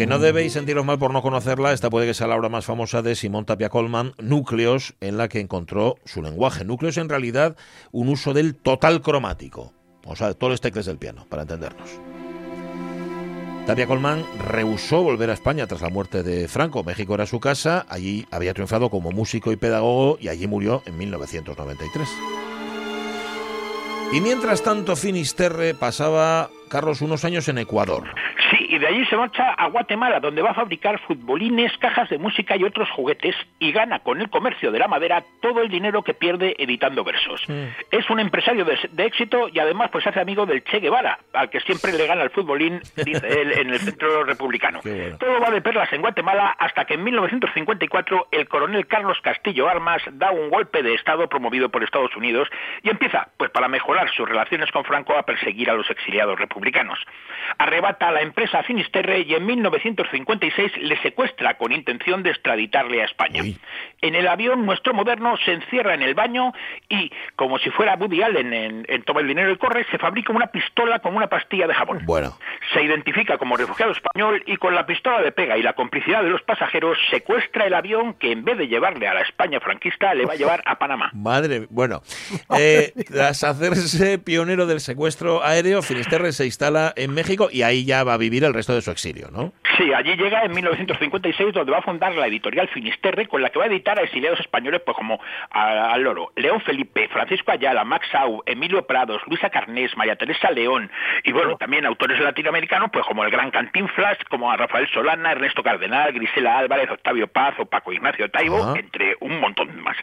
Speaker 1: Aunque no debéis sentiros mal por no conocerla, esta puede que sea la obra más famosa de Simón Tapia Colman, Núcleos, en la que encontró su lenguaje. Núcleos en realidad un uso del total cromático, o sea, de todos los tecles del piano, para entendernos. Tapia Colman rehusó volver a España tras la muerte de Franco. México era su casa, allí había triunfado como músico y pedagogo y allí murió en 1993. Y mientras tanto, Finisterre pasaba, Carlos, unos años en Ecuador.
Speaker 16: De allí se marcha a Guatemala, donde va a fabricar futbolines, cajas de música y otros juguetes, y gana con el comercio de la madera todo el dinero que pierde editando versos. Es un empresario de, de éxito y además pues hace amigo del Che Guevara, al que siempre le gana el futbolín, dice él, en el centro republicano. Todo va de perlas en Guatemala hasta que en 1954 el coronel Carlos Castillo Armas da un golpe de Estado promovido por Estados Unidos y empieza, pues para mejorar sus relaciones con Franco, a perseguir a los exiliados republicanos. Arrebata a la empresa Finisterre y en 1956 le secuestra con intención de extraditarle a España. En el avión nuestro moderno se encierra en el baño y, como si fuera Woody Allen en, en Toma el dinero y corre, se fabrica una pistola con una pastilla de jabón.
Speaker 1: Bueno.
Speaker 16: Se identifica como refugiado español y con la pistola de pega y la complicidad de los pasajeros secuestra el avión que en vez de llevarle a la España franquista le va a llevar a Panamá.
Speaker 1: Madre, bueno, eh, tras hacerse pionero del secuestro aéreo, Finisterre se instala en México y ahí ya va a vivir el resto de su exilio, ¿no?
Speaker 16: Sí, allí llega en 1956 donde va a fundar la editorial Finisterre con la que va a editar a exiliados españoles pues como al loro, León Felipe, Francisco Ayala, Max Sau, Emilio Prados, Luisa Carnés, María Teresa León y bueno, también autores latinoamericanos pues como el gran Cantinflas, como a Rafael Solana, Ernesto Cardenal, Grisela Álvarez, Octavio Paz o Paco Ignacio Taibo, entre un montón más.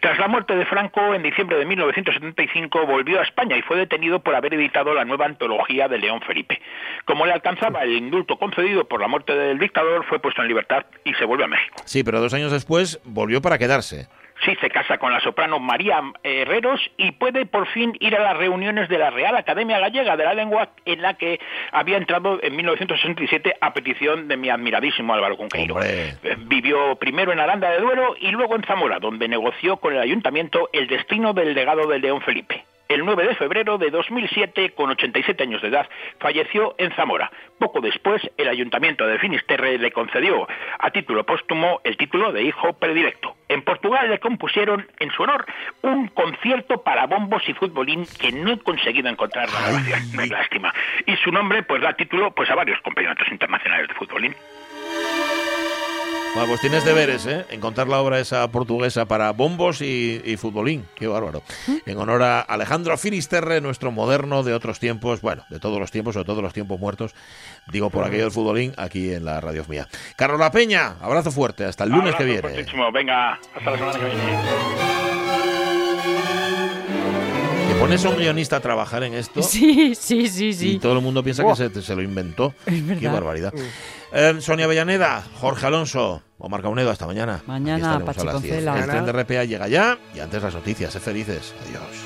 Speaker 16: Tras la muerte de Franco en diciembre de 1975 volvió a España y fue detenido por haber editado la nueva antología de León Felipe. Como le alcanzaba el indulto concedido por la muerte del dictador, fue puesto en libertad y se vuelve a México.
Speaker 1: Sí, pero dos años después volvió para quedarse.
Speaker 16: Sí, se casa con la soprano María Herreros y puede por fin ir a las reuniones de la Real Academia Gallega de la Lengua en la que había entrado en 1967 a petición de mi admiradísimo Álvaro Cunqueiro.
Speaker 1: Hombre.
Speaker 16: Vivió primero en Aranda de Duero y luego en Zamora, donde negoció con el ayuntamiento el destino del legado del León Felipe. El 9 de febrero de 2007, con 87 años de edad, falleció en Zamora. Poco después, el ayuntamiento de Finisterre le concedió a título póstumo el título de hijo predilecto. En Portugal le compusieron en su honor un concierto para bombos y futbolín que no he conseguido encontrar la grabación, es lástima. Y su nombre pues da título pues a varios campeonatos internacionales de futbolín.
Speaker 1: Bueno, pues tienes deberes, ¿eh? Encontrar la obra esa portuguesa para bombos y, y futbolín. Qué bárbaro. En honor a Alejandro Finisterre, nuestro moderno de otros tiempos, bueno, de todos los tiempos, o de todos los tiempos muertos, digo por aquello del futbolín, aquí en la radio mía. Carlos La Peña, abrazo fuerte, hasta el lunes
Speaker 16: Abrazo
Speaker 1: que viene.
Speaker 16: fuertísimo. Venga, hasta la semana que viene.
Speaker 1: ¿Te pones a un guionista a trabajar en esto?
Speaker 2: Sí, sí, sí,
Speaker 1: Y
Speaker 2: sí.
Speaker 1: todo el mundo piensa que se, se lo inventó.
Speaker 2: Es verdad.
Speaker 1: Qué barbaridad. Eh, Sonia Avellaneda, Jorge Alonso, Omar Caunedo, hasta mañana.
Speaker 2: Mañana, Pachi
Speaker 1: 10.
Speaker 2: Concela.
Speaker 1: El tren de RPA llega ya y antes las noticias. Sé felices. Adiós.